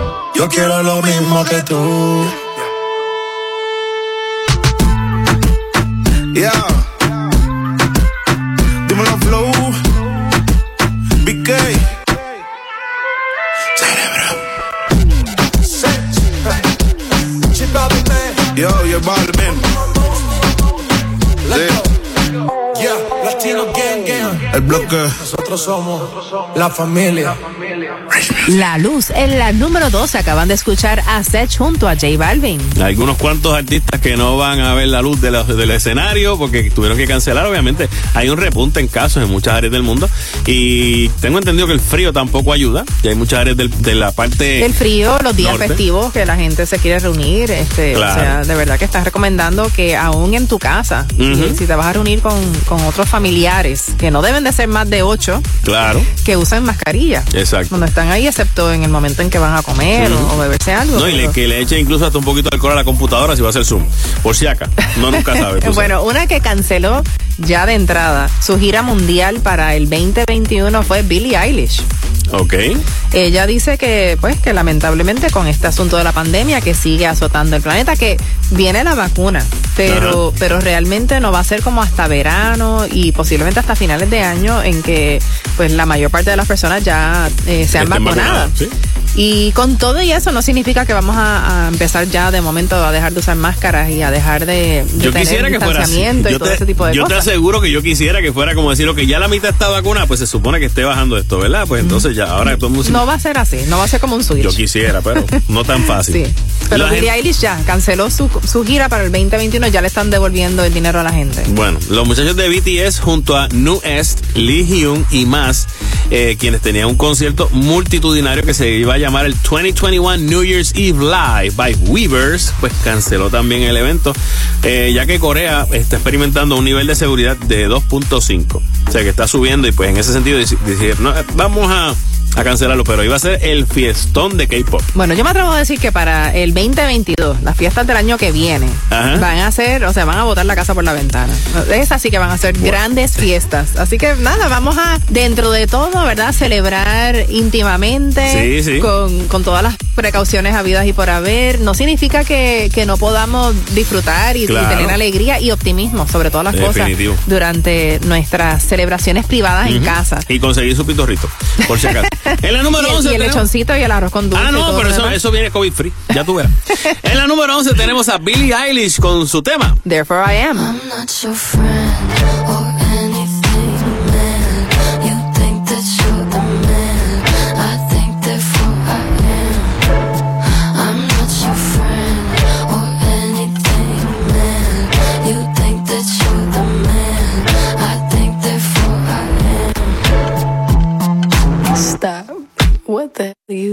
Yo quiero lo mismo que tú. Yeah. El bloque. Nosotros somos la familia. La Luz, en la número 12 acaban de escuchar a Sech junto a J Balvin. Algunos cuantos artistas que no van a ver la luz de la- del escenario porque tuvieron que cancelar, obviamente. Hay un repunte en casos en muchas áreas del mundo y tengo entendido que el frío tampoco ayuda. Y hay muchas áreas del- de la parte... El frío, los días norte. festivos que la gente se quiere reunir, este, Claro. o sea, de verdad que estás recomendando que aún en tu casa, si, te vas a reunir con, con otros familiares, que no deben de ser más de ocho, Claro, que usen mascarilla. exacto. Cuando están ahí, excepto en el momento en que van a comer o, o beberse algo. No, y le, que le eche incluso hasta un poquito de alcohol a la computadora si va a ser Zoom. Por si acá. No, nunca sabe. bueno, una que canceló ya de entrada su gira mundial para el 2021 fue Billie Eilish. Ok. Ella dice que, pues, que lamentablemente con este asunto de la pandemia que sigue azotando el planeta, que viene la vacuna, pero, pero realmente no va a ser como hasta verano y posiblemente hasta finales de año en que, pues, la mayor parte de las personas ya eh, Estén vacunadas. vacunadas, sí. Y con todo y eso no significa que vamos a, a empezar ya de momento a dejar de usar máscaras y a dejar de, de Yo tener quisiera que fuera así. distanciamiento y Yo todo te, ese tipo de yo te aseguro que yo quisiera que fuera como decir, que ya la mitad está vacunada, pues se supone que esté bajando esto, ¿verdad? Pues entonces ya, ahora todo el mundo... No va a ser así, no va a ser como un switch. Yo quisiera, pero no tan fácil. Sí. Pero La Billie gente- Eilish ya canceló su, su gira para el 2021, ya le están devolviendo el dinero a la gente. Bueno, los muchachos de BTS junto a New Est, Lee Hyun y más, eh, quienes tenían un concierto multitudinario que se iba a llamar el 2021 New Year's Eve Live by Weavers, pues canceló también el evento, eh, ya que Corea está experimentando un nivel de seguridad de 2.5. O sea que está subiendo y pues en ese sentido dijeron, no, eh, vamos a a cancelarlo, pero iba a ser el fiestón de K-pop. Bueno, yo me atrevo a decir que para el 2022, las fiestas del año que viene, Ajá. van a ser, o sea, van a botar la casa por la ventana. Es así que van a ser grandes fiestas. Así que nada, vamos a, dentro de todo, ¿verdad? Celebrar íntimamente, Sí, sí. Con, con todas las precauciones habidas y por haber. No significa que, que no podamos disfrutar y, tener alegría y optimismo sobre todas las Definitivo. cosas durante nuestras celebraciones privadas en casa. Y conseguir su pitorrito, por si acaso. En la número y, el- 11 y el tenemos- lechoncito y el arroz con dulce. Ah, no, pero eso, eso viene COVID free. Ya tú verás. en la número 11 tenemos a Billie Eilish con su tema. Therefore I am. I'm not your friend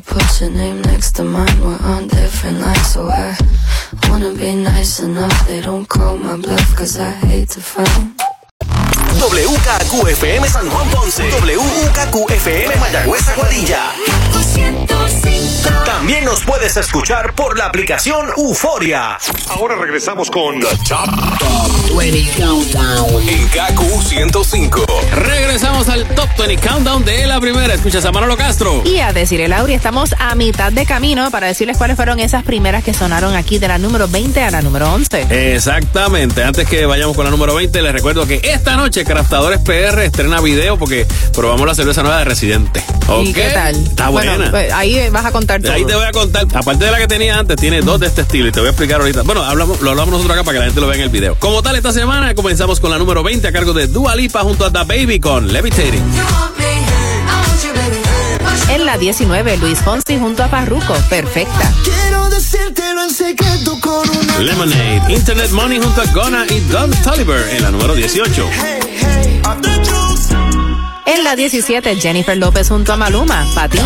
to put your name next to mine. We're on different lines, so I wanna be nice enough. They don't call my bluff, cause I hate to fight. WKQFM San Juan Ponce. WKQFM Mayagüez Aguadilla. También nos puedes escuchar por la aplicación Euforia. Ahora regresamos con The Top, 20 Countdown. En KQ 105. Regresamos al Top 20 Countdown de la primera. Escuchas a Manolo Castro. Y a decir el Lauri, estamos a mitad de camino para decirles cuáles fueron esas primeras que sonaron aquí de la número 20 a la número 11. Exactamente. Antes que vayamos con la número 20, les recuerdo que esta noche Craftadores PR estrena video porque probamos la cerveza nueva de Residente. ¿Y qué tal? Está Bueno, buena. pues, ahí vas a contar todo. Ahí te voy a contar, aparte de la que tenía antes, tiene dos de este estilo y te voy a explicar ahorita. Bueno, hablamos, lo hablamos nosotros acá para que la gente lo vea en el video. Como tal, esta semana comenzamos con la número 20 a cargo de Dua Lipa junto a The Baby con Levitating. En la 19, Luis Fonsi junto a Parruco, perfecta. Quiero decírtelo en secreto con una Lemonade, Internet Money junto a Gona y Don Toliver en la número 18. En la 17, Jennifer López junto a Maluma, pa' ti.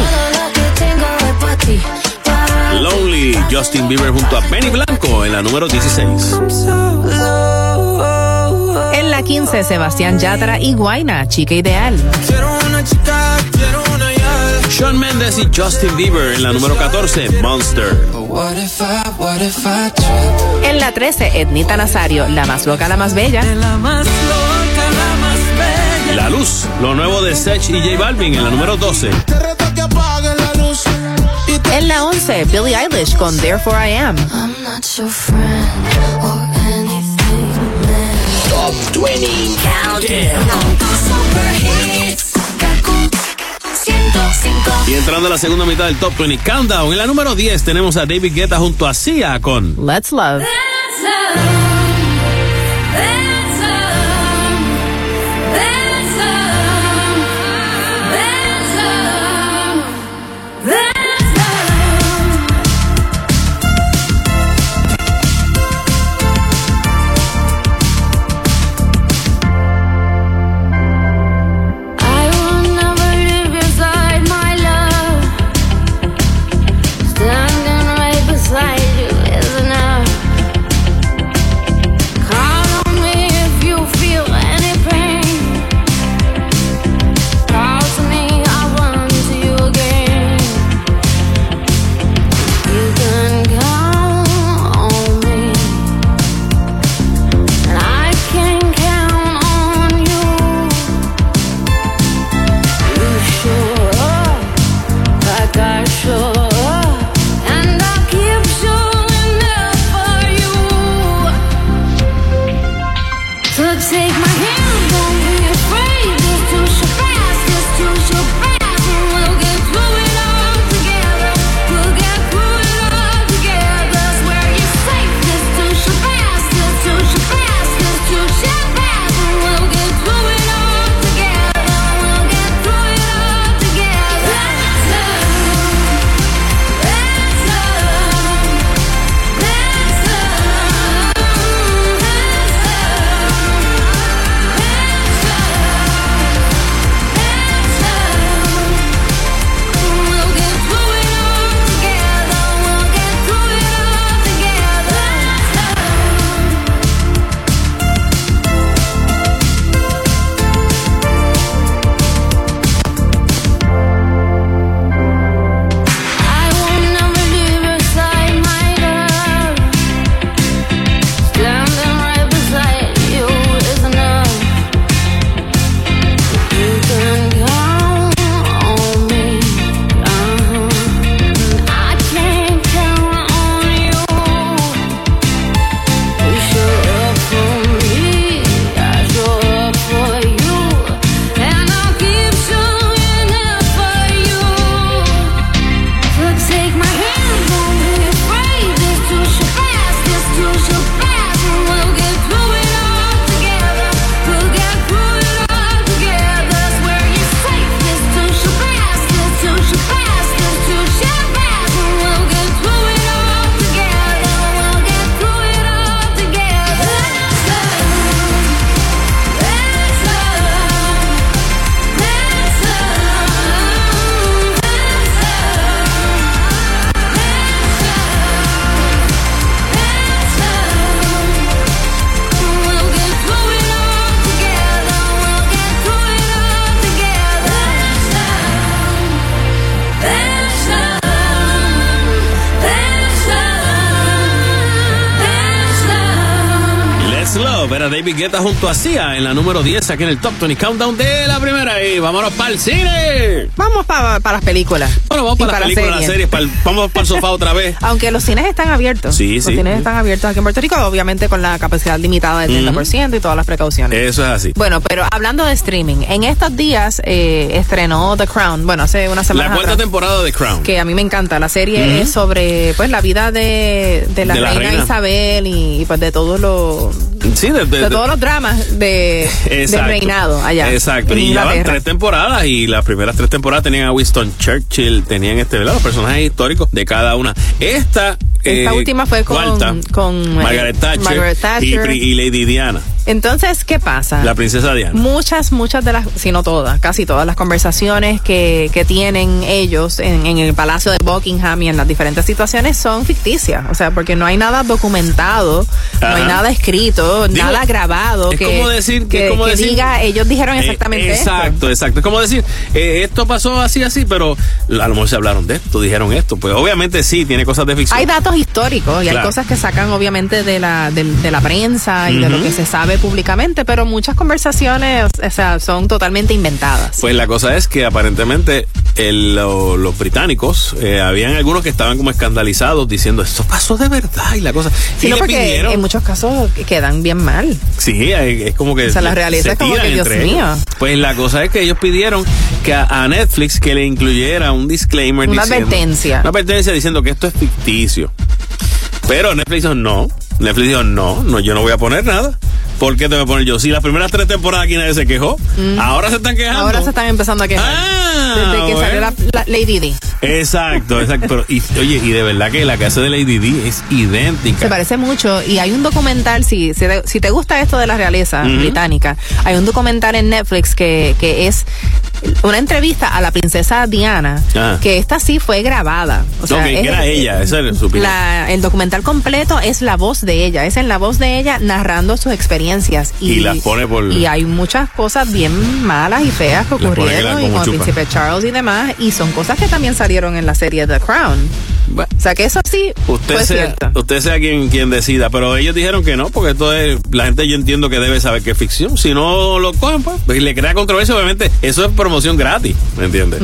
Lonely, Justin Bieber junto a Benny Blanco en la número 16. En la 15, Sebastián Yatra y Guaina, chica ideal. Shawn Mendes y Justin Bieber en la número 14, Monster. What if I, what if I trip? En la 13, Ednita Nazario, la más loca, la más bella. La más loca, la más bella. La Luz, lo nuevo de Sech y J Balvin en la número 12. En la 11, Billie Eilish con Therefore I Am. I'm not your friend or anything, man. Top 20 Countdown. Con tus super hits. Kaku 105. Y entrando a la segunda mitad del Top 20 Countdown, en la número 10 tenemos a David Guetta junto a Sia con Let's Love. Junto a Sia en la número 10 aquí en el Top 20 Countdown de la primera y vámonos para el cine. Vamos para las películas. Bueno, vamos Y para las películas, las series, para el- vamos para el sofá otra vez. Aunque los cines están abiertos. Sí, los sí. cines están abiertos aquí en Puerto Rico, obviamente con la capacidad limitada del 30% y todas las precauciones. Eso es así. Bueno, pero hablando de streaming, en estos días eh, estrenó The Crown, bueno, hace una semana La cuarta temporada de Crown. que a mí me encanta. La serie es sobre pues la vida de, de la De la reina. Isabel y, pues de todos los Sí, de, de- de de- todos los dramas de del reinado allá. Exacto. Y ya van Inglaterra. tres temporadas y las primeras tres temporadas tenían a Winston Churchill, tenían este, ¿verdad? Los personajes históricos de cada una. Esta, Esta eh, última fue con, cuarta, con eh, Margaret Thatcher, Margaret y Lady Diana, Entonces, ¿qué pasa? la princesa Diana. Muchas, muchas de las, si no todas, casi todas las conversaciones que, que tienen ellos en, en el Palacio de Buckingham y en las diferentes situaciones son ficticias. O sea, porque no hay nada documentado, no hay nada escrito, Digo, nada grabado es que, como decir- que, es como que decir- diga, ellos dijeron Eh, exactamente esto. exacto, exacto. Es como decir, eh, esto pasó así, así, pero a lo mejor se hablaron de esto, dijeron esto. Pues obviamente sí, tiene cosas de ficción. Hay datos históricos y hay cosas que sacan obviamente de la, de, la prensa y de lo que se sabe públicamente, pero muchas conversaciones o sea, son totalmente inventadas. Pues la cosa es que aparentemente el- lo- los británicos, eh, habían algunos que estaban como escandalizados diciendo, esto pasó de verdad y la cosa. Sí, y no, le porque pidieron. en muchos casos quedan bien mal. Sí, eh, es como que. O sea, la realeza se es como que, Dios mío. Pues la cosa es que ellos pidieron que a, a Netflix que le incluyera un disclaimer. Una diciendo- advertencia. Una advertencia diciendo que esto es ficticio. Pero Netflix dijo no. Netflix dijo no, no, yo no voy a poner nada. ¿Por qué te voy a poner yo? Si las primeras tres temporadas aquí nadie se quejó, Mm. ahora se están quejando. Ahora se están empezando a quejar. Desde que bueno. salió la, la Lady Di. Exacto, exacto. Pero, y, oye, y de verdad que la casa de Lady D es idéntica. Se parece mucho y hay un documental, si, si, te, si te gusta esto de la realeza británica, hay un documental en Netflix que, que es una entrevista a la princesa Diana, Ah. que esta sí fue grabada. O sea, que es- era ella, esa es su opinión. la- el documental completo es la voz de ella, es en la voz de ella narrando sus experiencias. Y las pone por- Y hay muchas cosas bien malas y feas que ocurrieron y con el príncipe Charles y demás, y son cosas que también salieron en la serie The Crown. O sea que eso sí Usted fue sea, cierto. usted sea quien, quien decida, pero ellos dijeron que no, porque esto es, la gente yo entiendo que debe saber que es ficción. Si no lo cogen, pues, y le crea controversia, obviamente, eso es promoción gratis, ¿me entiendes?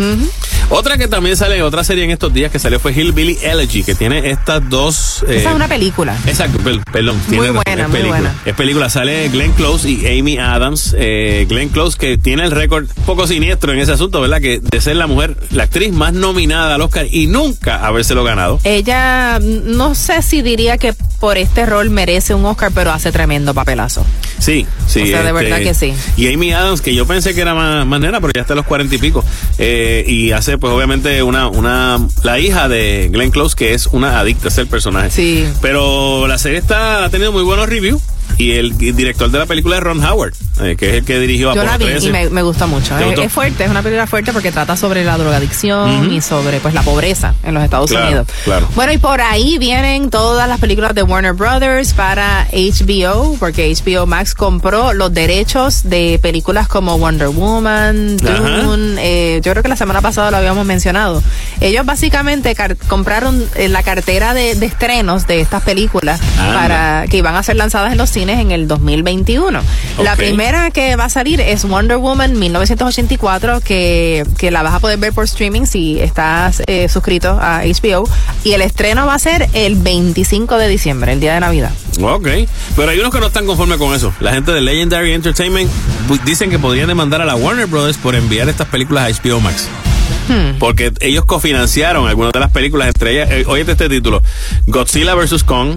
Otra que también sale, otra serie en estos días que salió fue Hillbilly Elegy, que tiene estas dos... eh, Esa es una película. Exacto, per- perdón. Muy tiene buena, es muy película. buena. Es película, sale Glenn Close y Amy Adams. Eh, Glenn Close que tiene el récord poco siniestro en ese asunto, ¿verdad? Que de ser la mujer, la actriz más nominada al Oscar y nunca habérselo ganado. Ella, no sé si diría que por este rol merece un Oscar, pero hace tremendo papelazo. Sí, sí. este, O sea, de verdad que sí. Y Amy Adams, que yo pensé que era más, más nena, pero ya está a los cuarenta y pico. Eh, y hace, pues, obviamente, una, una, la hija de Glenn Close, que es una adicta a ser personaje. Sí. Pero la serie está, ha tenido muy buenos reviews. Y el, director de la película es Ron Howard, eh, que es el que dirigió Yo Apollo la vi 13. y me, me gustó mucho. ¿Te Es, fuerte, es una película fuerte porque trata sobre la drogadicción y sobre pues la pobreza en los Estados Claro, Unidos. claro. Bueno, y por ahí vienen todas las películas de Warner Brothers para HBO, porque HBO Max compró los derechos de películas como Wonder Woman. Dune, eh, yo creo que la semana pasada lo habíamos mencionado. Ellos básicamente compraron eh, la cartera de, de estrenos de estas películas Anda. para que iban a ser lanzadas en los cines en el 2021. La primera que va a salir es Wonder Woman 1984, que, que la vas a poder ver por streaming si estás eh, suscrito a HBO. Y el estreno va a ser el 25 de diciembre, el día de Navidad. Ok, pero hay unos que no están conformes con eso. La gente de Legendary Entertainment dicen que podrían demandar a la Warner Brothers por enviar estas películas a HBO Max. Hmm. Porque ellos cofinanciaron algunas de las películas, entre ellas, eh, óyete este título, Godzilla vs. Kong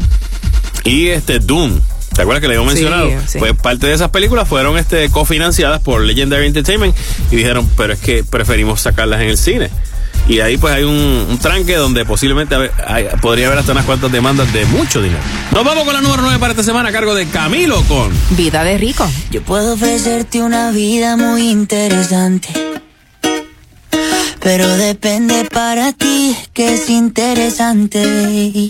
y este Doom. ¿Te acuerdas que le habíamos Sí, mencionado? sí. Pues parte de esas películas fueron este cofinanciadas por Legendary Entertainment y dijeron, pero es que preferimos sacarlas en el cine. Y ahí pues hay un, un tranque donde posiblemente haber- hay- podría haber hasta unas cuantas demandas de mucho dinero. Nos vamos con la número 9 para esta semana a cargo de Camilo con... Vida de rico. Yo puedo ofrecerte una vida muy interesante. Pero depende para ti que es interesante.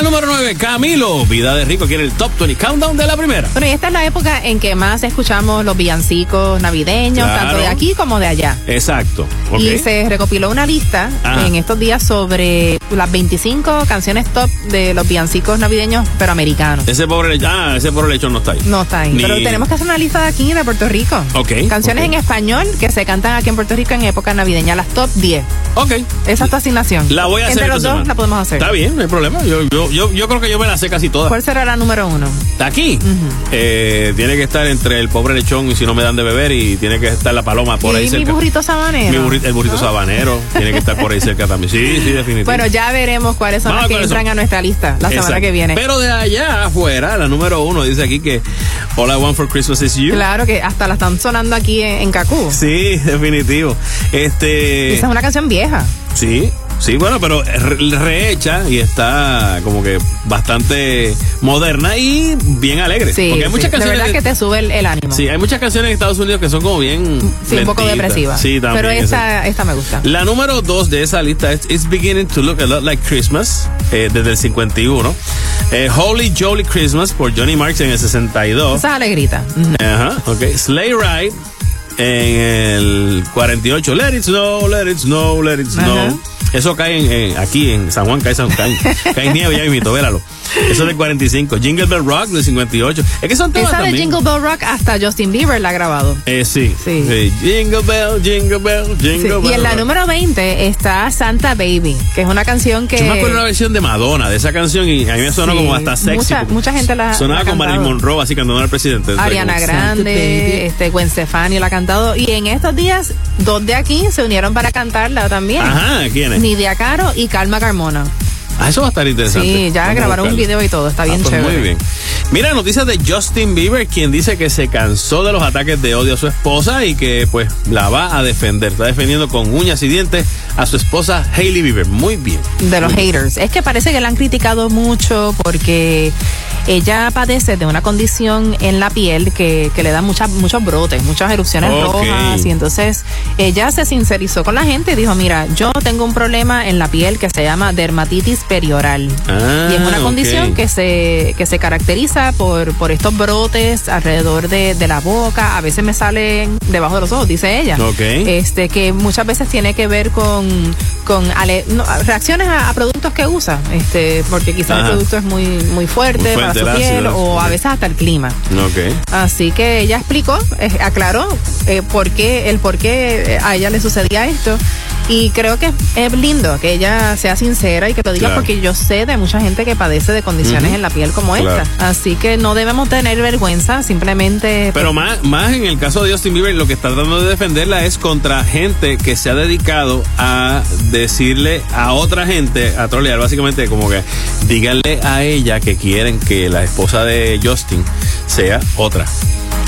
La número 9, Camilo, Vida de Rico, quiere el Top 20 Countdown de la primera. Bueno, y esta es la época en que más escuchamos los villancicos navideños, Claro. tanto de aquí como de allá. Exacto. Y se recopiló una lista Ajá. en estos días sobre las 25 canciones top de los villancicos navideños, pero americanos. Ese pobre lechón, ah, ese pobre lechón no está ahí. No está ahí. Ni- Pero tenemos que hacer una lista de aquí de Puerto Rico. Ok. Canciones en español que se cantan aquí en Puerto Rico en época navideña, las top 10. Ok. Esa es tu asignación. La voy a hacer Entre los dos semana. la podemos hacer. Está bien, no hay problema. Yo, yo, yo, yo creo que yo me la sé casi todas. ¿Cuál será la número uno? Aquí eh, tiene que estar entre el pobre lechón y si no me dan de beber y tiene que estar la paloma por ahí y mi cerca. burrito sabanero. Mi burrito- el burrito sabanero tiene que estar por ahí cerca también. Sí, sí, definitivamente. Bueno, ya veremos cuáles son Vamos las que entran a nuestra lista la semana que viene. Pero de allá afuera, la número uno dice aquí que All I Want for Christmas is You. Claro que hasta la están sonando aquí en, en Cacú. Sí, definitivo. Este. Esa es una canción vieja. Sí, sí, bueno, pero re- rehecha y está como que bastante moderna y bien alegre. Sí, Porque hay sí. muchas de canciones. verdad que te sube el, el ánimo. Sí, hay muchas canciones en Estados Unidos que son como bien. Sí, un poco depresivas. Sí, también. Pero esta, esta me gusta. La número dos de esa lista es It's Beginning to Look a Lot Like Christmas, eh, desde el 51. Eh, Holy Jolly Christmas por Johnny Marks en el 62. Esa es alegrita. Ajá, ok. Sleigh Ride en el 48. Let it snow, let it snow, let it snow. Ajá. Eso cae en, en- aquí en San Juan, cae, San, cae, cae nieve ya mismo, véralo. Eso es del 45. Jingle Bell Rock del 58. Es que son temas Esa de. Jingle Bell Rock hasta Justin Bieber la ha grabado. Eh, sí, Sí. sí. Jingle Bell, Jingle Bell, Jingle Sí, Bell. Y en la número 20 está Santa Baby, que es una canción que. Yo me acuerdo una versión de Madonna de esa canción y a mí me sonó Sí, como hasta sexy. Mucha, mucha gente la. Sonaba la ha con Marilyn. Monroe así cantando al presidente. Ariana Como, Grande, este Gwen Stefani la ha cantado. Y en estos días, dos de aquí se unieron para cantarla también. Ajá, ¿quiénes? Nidia Caro y Calma Carmona. Ah, eso va a estar interesante. Sí, ya Vamos grabaron un video y todo, está bien Ah, pues chévere. Muy bien. Mira, noticias de Justin Bieber, quien dice que se cansó de los ataques de odio a su esposa y que pues la va a defender. Está defendiendo con uñas y dientes a su esposa Hailey Bieber. Muy bien. De los bien. haters. Es que parece que la han criticado mucho porque ella padece de una condición en la piel que, que le da muchas, muchos brotes, muchas erupciones Ok. rojas. Y entonces ella se sincerizó con la gente y dijo, mira, yo tengo un problema en la piel que se llama dermatitis perioral. Ah, y es una ok. condición que se, que se caracteriza por, por estos brotes alrededor de, de la boca. A veces me salen debajo de los ojos, dice ella. Ok. Este, que muchas veces tiene que ver con, con ale- no, reacciones a, a productos que usa. Este, porque quizás el producto es muy, muy fuerte, Muy fuerte, para su piel o a veces hasta el clima. Así que ella explicó, eh, aclaró eh, por qué, el por qué a ella le sucedía esto. Y creo que es lindo que ella sea sincera y que lo diga Claro. porque yo sé de mucha gente que padece de condiciones en la piel como Claro. esta. Así que no debemos tener vergüenza, simplemente... Pero más, más en el caso de Justin Bieber, lo que está tratando de defenderla es contra gente que se ha dedicado a decirle a otra gente, a trolear básicamente como que díganle a ella que quieren que la esposa de Justin sea otra.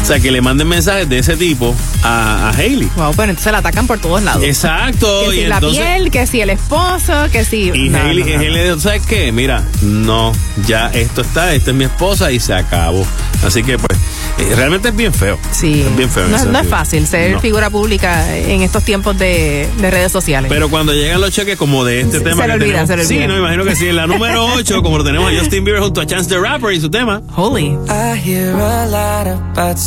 O sea, que le manden mensajes de ese tipo a, a Hailey. Wow, pero entonces la atacan por todos lados. Exacto. Que y si la entonces- piel, que si el esposo, que si... Y No, Hailey, no, no. Hailey ¿sabes qué? Mira, no, ya esto está, esta es mi esposa y se acabó. Así que pues, eh, realmente es bien feo. Sí. Es bien feo. No, es fácil ser No. figura pública en estos tiempos de, de redes sociales. Pero cuando llegan los cheques como de este Se- tema se que le olvida, tenemos, se le sí, olvida. no, imagino que sí, en la número 8, como lo tenemos a Justin Bieber junto a Chance the Rapper y su tema. Holy. I hear a lot about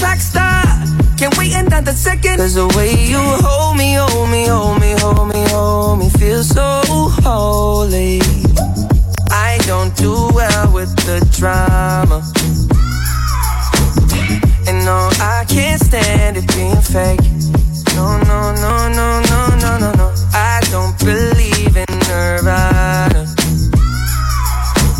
Track star. Can't wait another second. Cause the way you hold me, hold me, hold me, hold me, hold me, feel so holy. I don't do well with the drama. And no, I can't stand it being fake. No, no, no, no, no, no, no, no. I don't believe in nirvana.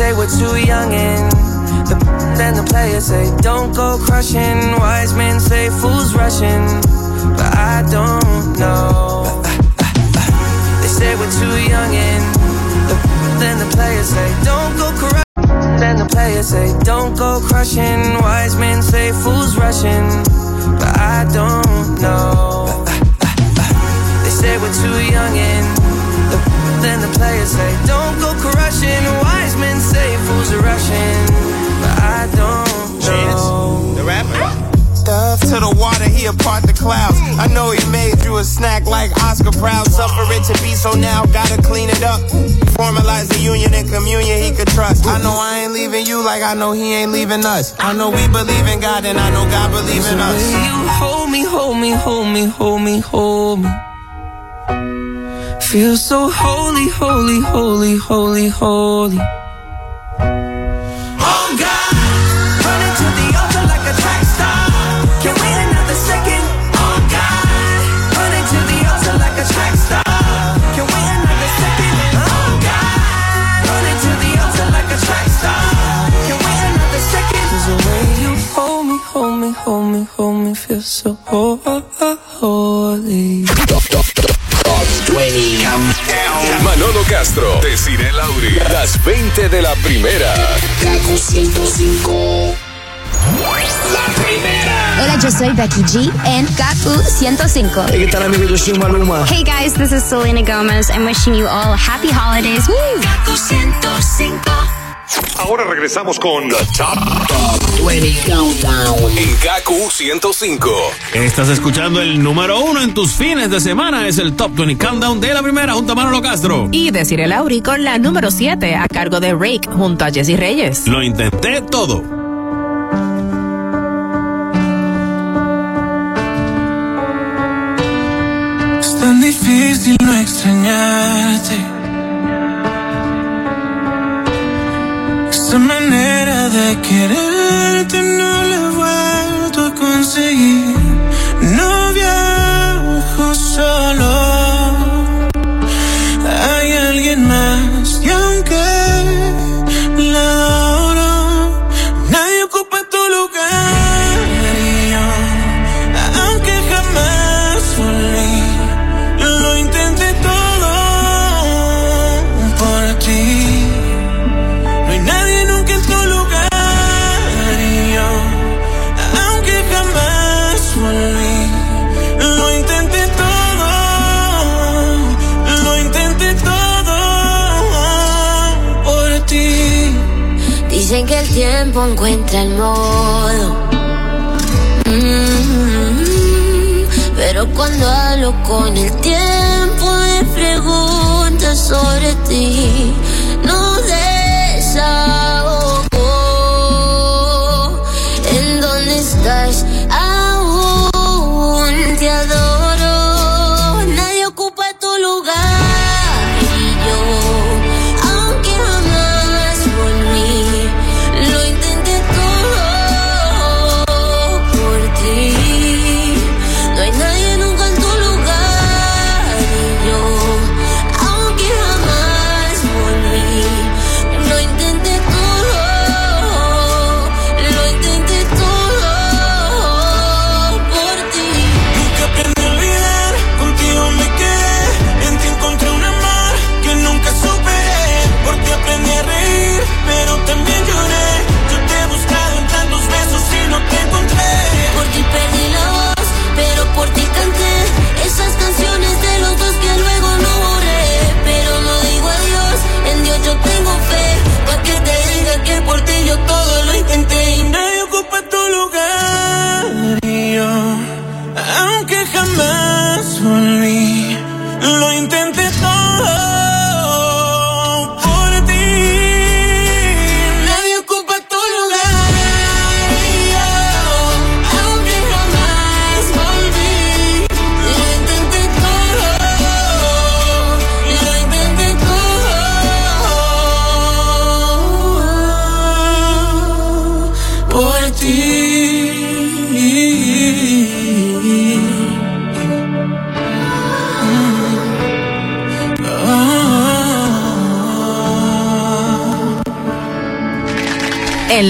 They say we're too young and the then the players say don't go crushing. Wise men say fools rushing, but I don't know. They say we're too young and the then the players say don't go crushing. Then the players say don't go crushing. Wise men say fools rushing, but I don't know. They say we're too young and the, then the players say don't go crushing. Wise men say fools are rushing, but I don't know. The rapper. To the water, he apart the clouds. I know he made you a snack like Oscar Proud. Suffer it to be so now, gotta clean it up. Formalize the union and communion he could trust. I know I ain't leaving you like I know he ain't leaving us. I know we believe in God and I know God believe in us. You hold me, hold me, hold me, hold me, hold me. Feel so holy, holy, holy, holy, holy. Oh God, running to the altar like a track star. Can't wait another second. Oh God, running to the altar like a track star. Can't wait another second. Oh God, running to the altar like a track star. Can't wait another second. 'Cause the way you hold me, hold me, hold me, hold me, feel so holy. Castro, Desiree Lauri, las 20 de la primera. Kaku 105. La primera. Hola, yo soy Becky G en KQ 105. Hey, ¿qué tal amigos? Yo soy Maluma. Hey guys, this is Selena Gomez. I'm wishing you all happy holidays. Woo! KQ 105. Ahora regresamos con The Top 20 Countdown. En KQ 105. Estás escuchando el número uno en tus fines de semana. Es el Top 20 Countdown de la primera junto a Manolo Castro. Y decir el Lauri con la número 7 a cargo de Rake junto a Jesse Reyes. Lo intenté todo. Es tan difícil no extrañarte. Esta manera de quererte no la he vuelto a conseguir. No viajo solo. Hay alguien más tiempo encuentra el modo. Mm, Pero cuando hablo con el tiempo me pregunta sobre ti. No desahogo.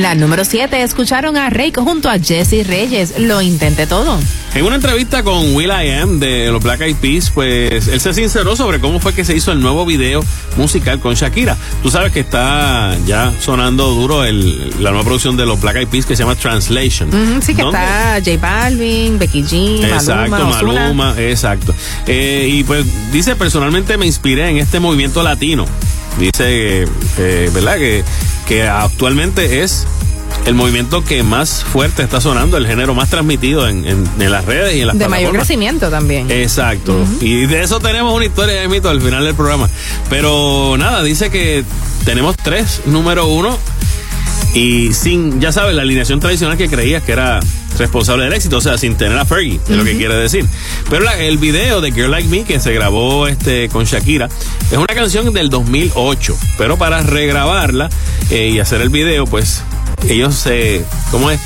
En la número 7 escucharon a Rake junto a Jesse Reyes. Lo intenté todo. En una entrevista con Will I Am de los Black Eyed Peas, pues él se sinceró sobre cómo fue que se hizo el nuevo video musical con Shakira. Tú sabes que está ya sonando duro el, la nueva producción de los Black Eyed Peas que se llama Translation. Sí que ¿Dónde? está J Balvin, Becky G, Exacto, Maluma, exacto. Eh, y pues dice, personalmente me inspiré en este movimiento latino. Dice, eh, ¿verdad? Que, que actualmente es el movimiento que más fuerte está sonando, el género más transmitido en, en- en las redes y en las De mayor crecimiento también. Exacto. Y de eso tenemos una historia de mito al final del programa. Pero nada, dice que tenemos tres número uno y sin, ya sabes, la alineación tradicional que creías que era responsable del éxito, o sea, sin tener a Fergie, es lo que quiere decir. Pero la- el video de Girl Like Me que se grabó este con Shakira es una canción del 2008, pero para regrabarla eh, y hacer el video, pues ellos se, ¿cómo es?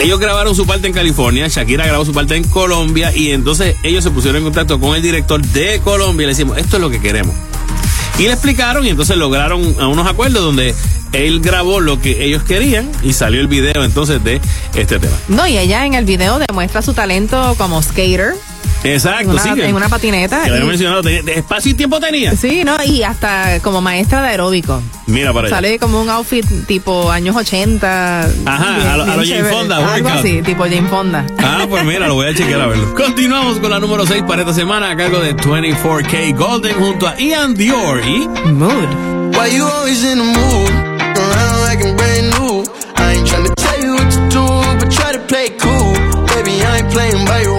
Ellos grabaron su parte en California, Shakira grabó su parte en Colombia y entonces ellos se pusieron en contacto con el director de Colombia y le decimos, esto es lo que queremos. Y le explicaron y entonces lograron unos acuerdos donde él grabó lo que ellos querían y salió el video entonces de este tema. No, y ella en el video demuestra su talento como skater. Exacto, en una, sí. en una patineta. que lo había y- mencionado, de espacio y tiempo tenía. Sí, ¿no? Y hasta como maestra de aeróbico. Mira para allá. Sale como un outfit tipo años 80. Ajá, bien- a lo- a lo Jane. Fonda, Algo workout. así, tipo Jane Fonda. Ah, pues mira, lo voy a chequear a verlo. Continuamos con la número 6 para esta semana a cargo de 24K Golden junto a Ian Dior y Mood. Why you always in the mood? like I'm brand new. I ain't tryna tell you what to do, but try to play cool. Baby, I ain't playing by your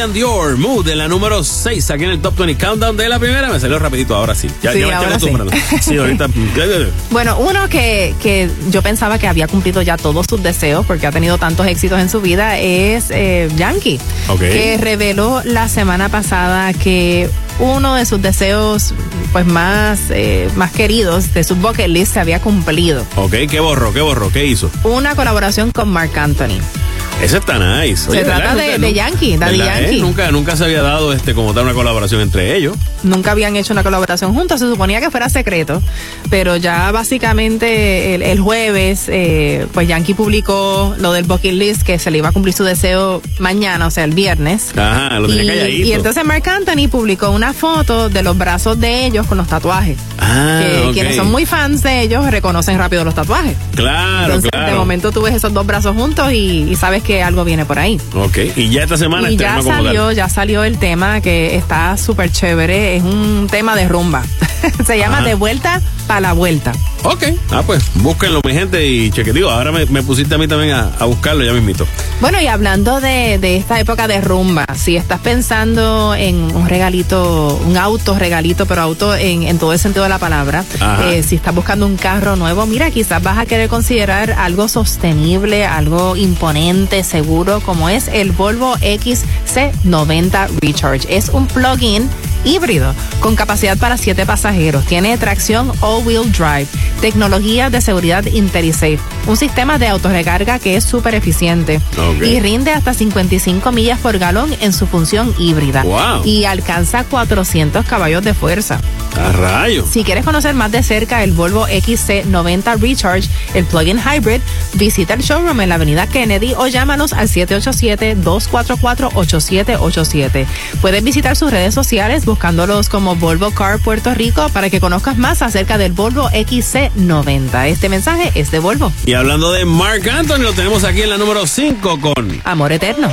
Golden junto a Ian Dior, Mood en la número 6 aquí en el Top 20 Countdown de la primera. Me salió rapidito, ahora sí. Ya, Sí, ya me estoy ahora sí. acostumbrando. Sí, ahorita. Bueno, uno que, que yo pensaba que había cumplido ya todos sus deseos porque ha tenido tantos éxitos en su vida es eh, Yankee, que reveló la semana pasada que uno de sus deseos pues más, eh, más queridos de su bucket list se había cumplido. Ok, ¿qué borró? ¿Qué borró? ¿Qué hizo? Una colaboración con Mark Anthony. Ese está nice. Se trata de- de Yankee, Daddy ¿verdad, eh? Yankee. Nunca, nunca se había dado este como tal una colaboración entre ellos. Nunca habían hecho una colaboración juntos, se suponía que fuera secreto, pero ya básicamente el, el jueves, eh, pues Yankee publicó lo del bucket list, que se le iba a cumplir su deseo mañana, o sea, el viernes. Ajá, lo tenía Y, calladito. y entonces Mark Anthony publicó una foto de los brazos de ellos con los tatuajes. Ah, que quienes son muy fans de ellos reconocen rápido los tatuajes. Claro, Entonces, de claro. momento tú ves esos dos brazos juntos y, y sabes que algo viene por ahí. Ok, y ya esta semana Y ya salió, tal. ya salió el tema que está súper chévere. Es un tema de rumba. Se llama Ajá. De vuelta para la vuelta. Ok, ah, pues búsquenlo, mi gente, y cheque. Digo, ahora me, me pusiste a mí también a, a buscarlo, ya mismito. Bueno, y hablando de, de esta época de rumba, si estás pensando en un regalito, un auto regalito, pero auto en, en todo el sentido de la palabra, eh, si estás buscando un carro nuevo, mira, quizás vas a querer considerar algo sostenible, algo imponente, seguro, como es el Volvo XC90 Recharge. Es un plug-in híbrido con capacidad para siete pasajeros. Tiene tracción all-wheel drive, tecnología de seguridad IntelliSafe, un sistema de autorrecarga que es súper eficiente y rinde hasta 55 millas por galón en su función híbrida Wow. y alcanza 400 caballos de fuerza. A rayo. Si quieres conocer más de cerca el Volvo XC90 Recharge, el plug-in hybrid, visita el showroom en la avenida Kennedy o llámanos al 787-244-8787. Puedes visitar sus redes sociales buscándolos como Volvo Car Puerto Rico para que conozcas más acerca del Volvo XC90. Este mensaje es de Volvo. Y hablando de Mark Anthony, lo tenemos aquí en la número 5 con Amor Eterno.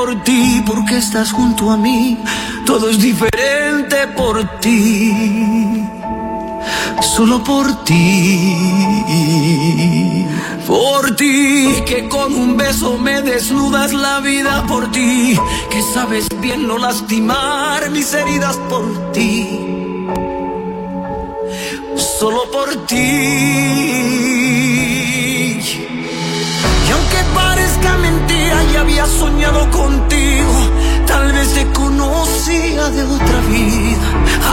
Por ti, porque estás junto a mí. Todo es diferente por ti, solo por ti. Por ti, que con un beso me desnudas la vida por ti, que sabes bien no lastimar mis heridas por ti. solo por ti. Y aunque parezca mentira, ya había soñado contigo. Tal vez te conocía de otra vida.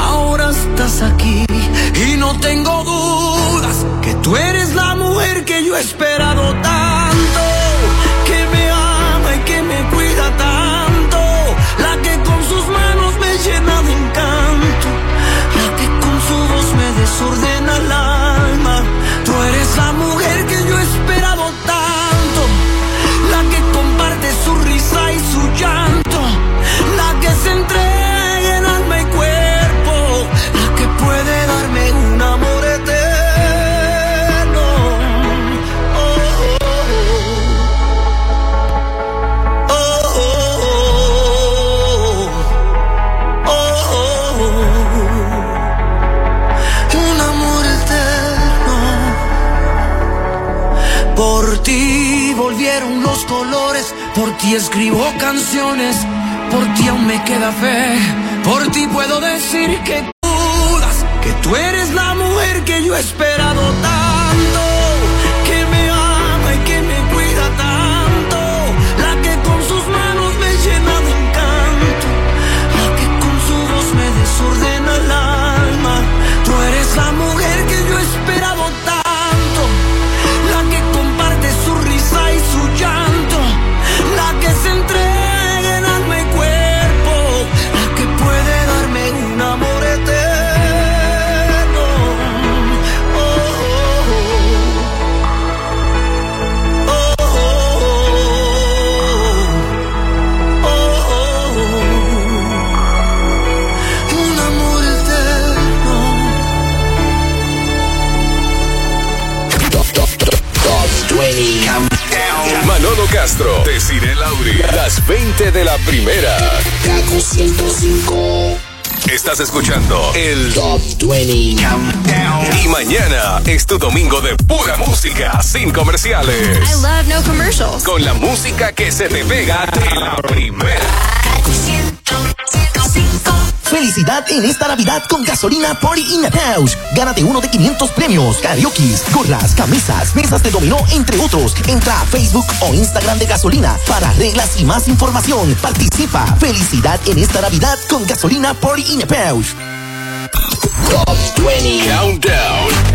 Ahora estás aquí y no tengo dudas que tú eres la mujer que yo he esperado tanto. Que me ama y que me cuida tanto. La que con sus manos me llena de encanto. La que con su voz me desordena el ti escribo canciones, por ti aún me queda fe, por ti puedo decir que dudas, que tú eres la mujer que yo he esperado tanto, Castro, Desiree Lauri, las 20 de la primera. Kaku 105 Estás escuchando el Top 20 Countdown. Y mañana es tu domingo de pura música, sin comerciales. I love no commercials. Con la música que se te pega de la primera. Felicidad en esta Navidad con gasolina Party in the House. Gánate uno de 500 premios, karaoke, gorras, camisas, mesas de dominó, entre otros. Entra a Facebook o Instagram de gasolina para reglas y más información. Participa. Felicidad en esta Navidad con gasolina Party in the House. Top 20 Countdown.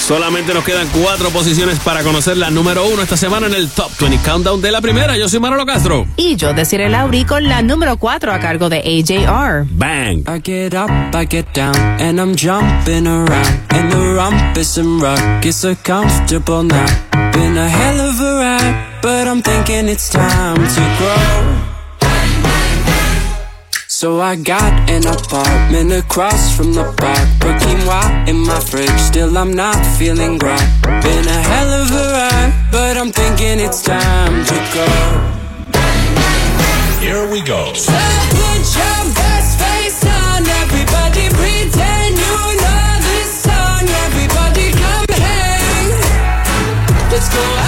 Solamente nos quedan cuatro posiciones para conocer la número uno esta semana en el Top 20 Countdown de la primera. Yo soy Manolo Castro. Y yo deciré Lauri con la número 4 a cargo de AJR. Bang. I get up, I get down, and I'm jumping around. And the rumpus and rock is so comfortable now. Been a hell of a ride, but I'm thinking it's time to grow. So I got an apartment across from the park. Put quinoa in my fridge, still I'm not feeling right. Been a hell of a ride, but I'm thinking it's time to go. Here we go. So put your best face on, everybody pretend you know this song. Everybody come hang. Let's go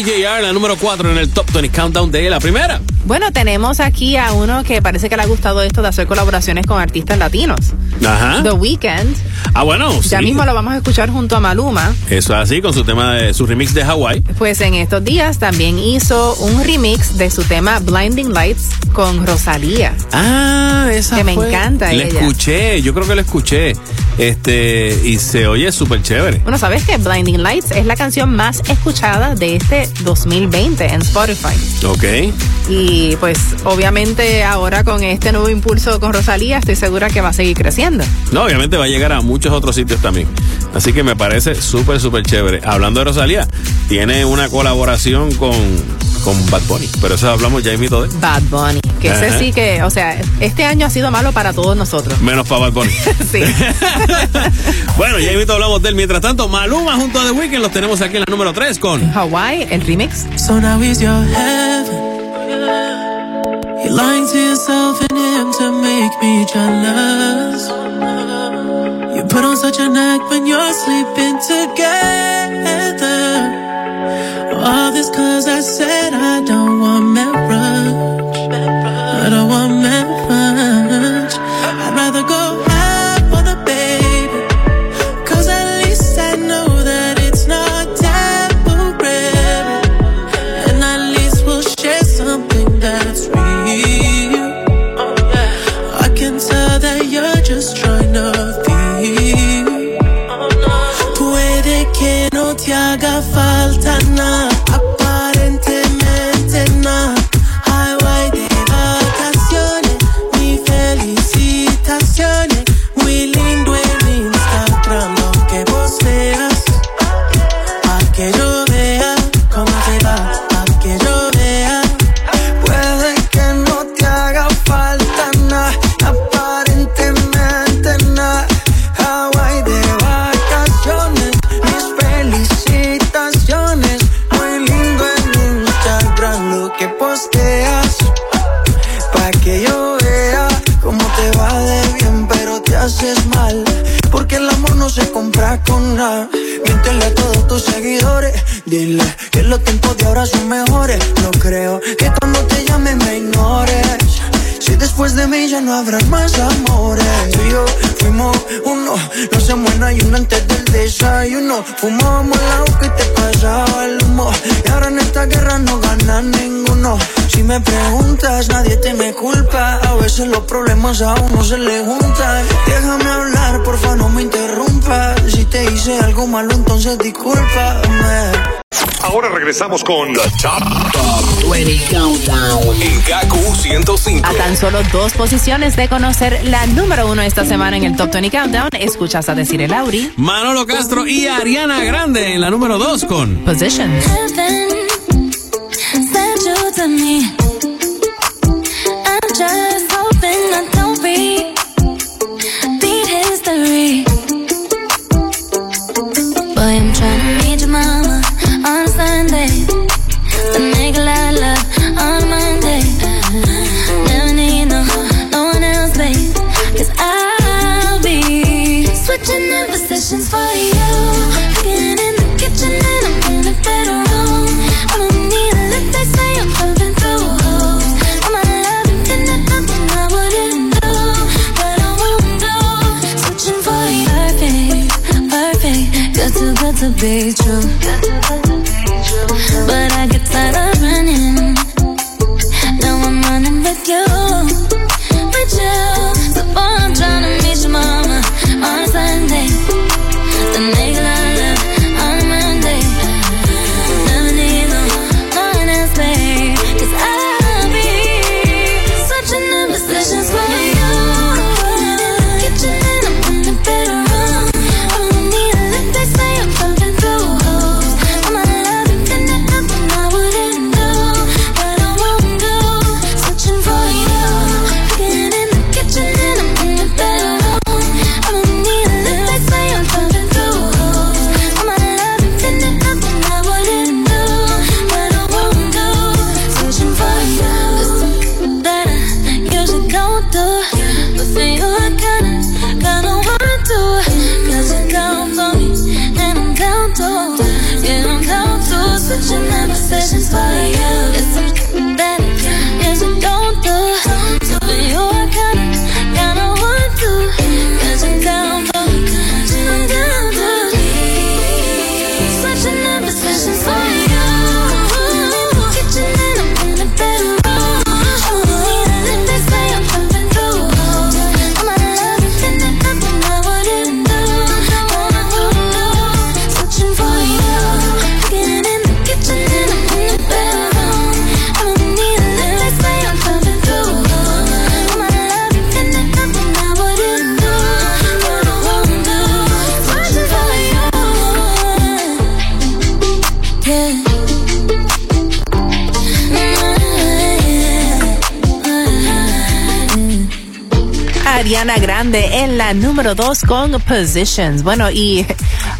AJR, la número 4 en el Top 20 Countdown de la primera. Bueno, tenemos aquí a uno que parece que le ha gustado esto de hacer colaboraciones con artistas latinos. Ajá. The Weeknd. Ah, bueno, Ya sí. mismo lo vamos a escuchar junto a Maluma. Eso es así, con su tema de su remix de Hawaii. Pues en estos días también hizo un remix de su tema Blinding Lights con Rosalía. Ah, esa Que me encanta Le ella. escuché, yo creo que lo escuché. Este, y se oye súper chévere. Bueno, ¿sabes que Blinding Lights es la canción más escuchada de este 2020 en Spotify? Ok. Y pues obviamente ahora con este nuevo impulso con Rosalía estoy segura que va a seguir creciendo. No, obviamente va a llegar a muchos otros sitios también. Así que me parece súper, súper chévere. Hablando de Rosalía, tiene una colaboración con, con Bad Bunny. Pero eso hablamos ya mismo de. Bad Bunny. Que ese Ajá. sí que, o sea, este año ha sido malo para todos nosotros. Menos para Bad Bunny. Sí. bueno, ya hablamos de él. Mientras tanto, Maluma junto a The Weeknd los tenemos aquí en la número 3 con Hawaii, el remix. So now he's your heaven. You're lying to yourself and him to make me jealous. You put on such an act when you're sleeping together. All this cause I said I don't nada. Miéntele a todos tus seguidores. Dile que los tiempos de ahora son mejores. No creo que cuando te llame me ignores. Si después de mí ya no habrá más amores. Tú y yo fuimos uno. No se muera y uno antes del desayuno. Fumábamos la boca y te pasaba el humo. Y ahora en esta guerra no gana ninguno. Si me preguntas, nadie te me culpa. A veces los problemas a uno se le juntan. Déjame hablar, porfa, no me interrumpas. Si te hice algo malo, entonces discúlpame. Ahora regresamos con The Top, 20 Countdown. En Kaku 105. A tan solo dos posiciones de conocer la número uno esta semana en el Top 20 Countdown, escuchas a decir el Auri. Manolo Castro y Ariana Grande en la número 2 con Positions. Heaven sent you to me. I'm just hoping I be true. Grande en la número 2 con Positions. Bueno, y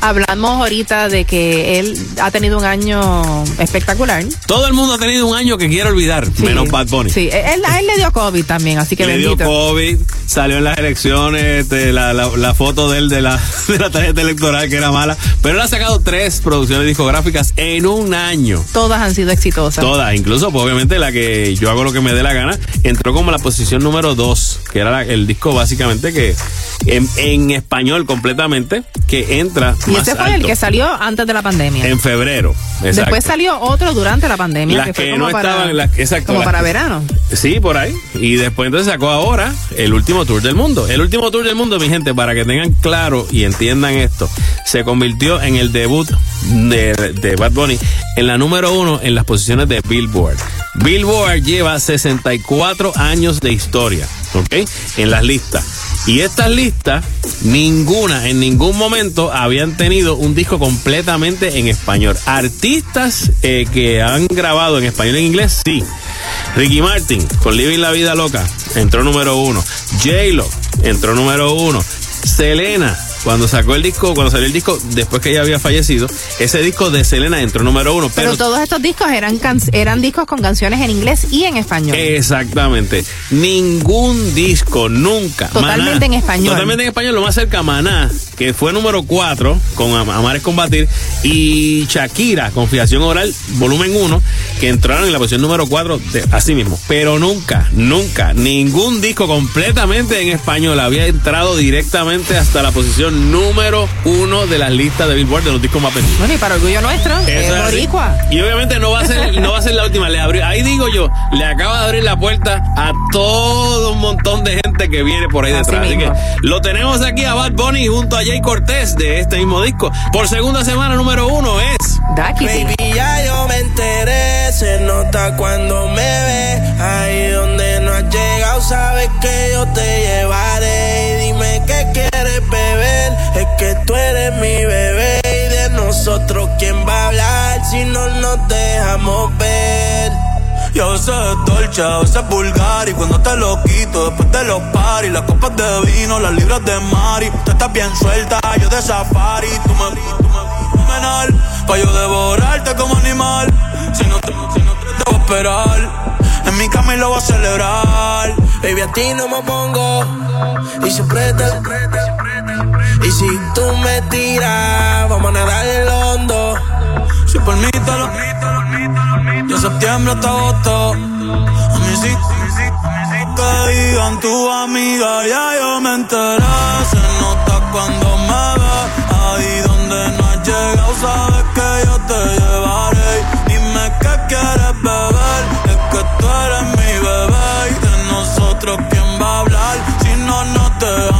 hablamos ahorita de que él ha tenido un año espectacular. Todo el mundo ha tenido un año que quiere olvidar, menos Bad Bunny. Sí, él, a él le dio COVID también, así que le dio bendito. COVID, salió en las elecciones, este, la, la- la foto de él de la, de la tarjeta electoral que era mala, pero él ha sacado tres producciones discográficas en un año. Todas han sido exitosas. Todas, incluso pues, obviamente la que yo hago lo que me dé la gana, entró como la posición número dos, que era la- el disco básicamente que en, en español completamente, que entra Y más ese fue el que salió antes de la pandemia. en febrero. Exacto. Después salió otro durante la pandemia. Las que, fue como no para, estaban, las, exacto, como las para verano. Sí, por ahí. Y después entonces sacó ahora el último tour del mundo. El último tour del mundo, mi gente, para que tengan claro y entiendan esto, se convirtió en el debut de, de Bad Bunny en la número uno en las posiciones de Billboard. Billboard lleva 64 años de historia, ¿ok? En las listas. Y estas listas, ninguna, en ningún momento habían tenido un disco completamente en español. Artistas eh, que han grabado en español e inglés, sí. Ricky Martin con Living la Vida Loca entró número uno. J-Lo entró número uno. Selena, cuando sacó el disco, cuando salió el disco, después que ella había fallecido, ese disco de Selena entró número uno. Pero, Pero, todos estos discos eran, can- eran discos con canciones en inglés y en español. Exactamente. Ningún disco, nunca. Totalmente en español. Totalmente en español. Lo más cerca, Maná, que fue número 4 con Am- Amar es Combatir. Y Shakira, Confiación Oral, volumen 1, que entraron en la posición número 4 así mismo. Pero nunca, nunca, ningún disco completamente en español había entrado directamente hasta la posición número 1 de las listas de Billboard de los discos más vendidos. Bueno, y para orgullo nuestro, es boricua. Y obviamente no va a ser, no va a ser la última. Le abrió, ahí digo yo, le acaba de abrir la puerta a todo un montón de gente que viene por ahí Así detrás. Así, que lo tenemos aquí a Bad Bunny junto a Jay Cortés de este mismo disco. Por segunda semana número uno es Baby, ya yo me enteré, se nota cuando me ve. Ahí donde no has llegado, sabes que yo te llevaré. Y dime qué quieres beber, es que tú eres mi bebé. Y de nosotros, ¿quién va a hablar si no nos dejamos ver? Yo sé dolce, a veces vulgar Y cuando te lo quito después de los paris Las copas de vino, las libras de mari Tú estás bien suelta, yo de safari Tú me, tú me fenomenal Pa' yo devorarte como animal Si no te, si no te, te voy a esperar En mi cama y lo voy a celebrar Baby, a ti no me pongo y siempre te. Y si tú me tiras, vamos a nadar el hondo. Si por mí te lo De septiembre hasta agosto. A mí sí Que digan tu amiga Ya yo me enteré. Se nota cuando me ve Ahí donde no has llegado Sabes que yo te llevaré. Dime qué quieres beber Es que tú eres mi bebé. Y de nosotros quién va a hablar Si no nos dejamos ver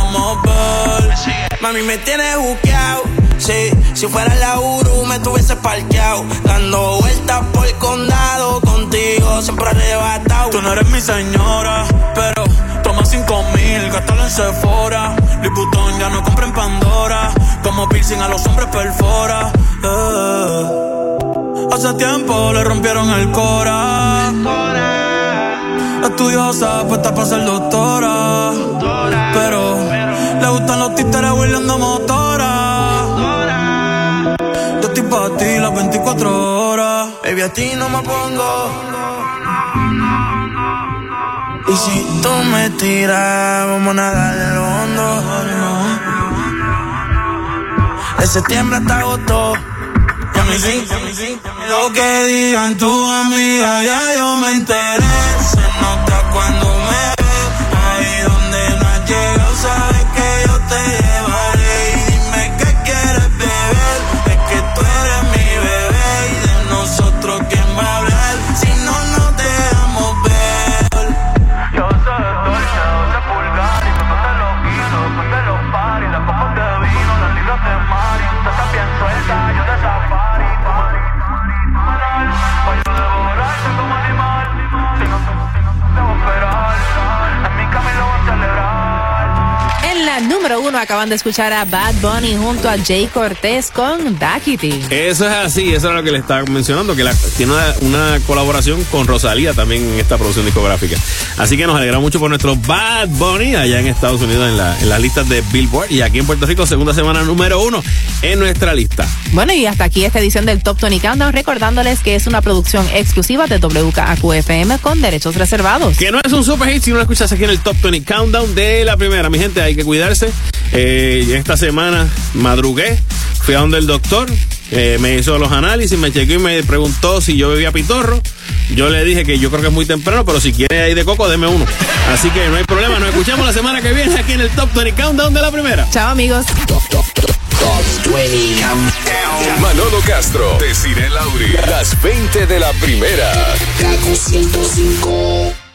Mami, me tienes buqueado. Sí, si fuera la Uru me tuviese parqueado. Dando vueltas por el condado. Contigo siempre arrebatado. Tú no eres mi señora, pero toma cinco mil, gástalo en Sephora. Liputón ya no compra en Pandora, como piercing a los hombres perfora. Eh. Hace tiempo le rompieron el cora. Estudiosa, puesta para ser doctora. Pero le gustan los títeres huirleando motora. Yo estoy para ti las 24 horas. Baby, a ti no me pongo. Y si tú me tiras, vamos a nadar en hondo. De septiembre hasta agosto. Y a mí sí, lo que digan tu amiga, ya yo me enteré. Se nota cuando número uno acaban de escuchar a Bad Bunny junto a Jay Cortés con Dakity. Eso es así, eso era lo que le estaba mencionando, que la- tiene una, una colaboración con Rosalía también en esta producción discográfica. Así que nos alegramos mucho por nuestro Bad Bunny allá en Estados Unidos en, la- en las listas de Billboard y aquí en Puerto Rico, segunda semana número uno en nuestra lista. Bueno, y hasta aquí esta edición del Top 20 Countdown, recordándoles que es una producción exclusiva de WKAQ-FM con derechos reservados. Que no es un super hit si no lo escuchas aquí en el Top 20 Countdown de la primera. Mi gente, hay que cuidarse. Eh, esta semana madrugué, fui a donde el doctor, eh, me hizo los análisis, me chequeó y me preguntó si yo bebía pitorro. Yo le dije que yo creo que es muy temprano, pero si quiere ahí de coco, deme uno. Así que no hay problema, nos escuchamos la semana que viene aquí en el Top 20 Countdown de la primera. Chao amigos. Manolo Castro, Desiree Lauri, las 20 de la primera. Kaku 105.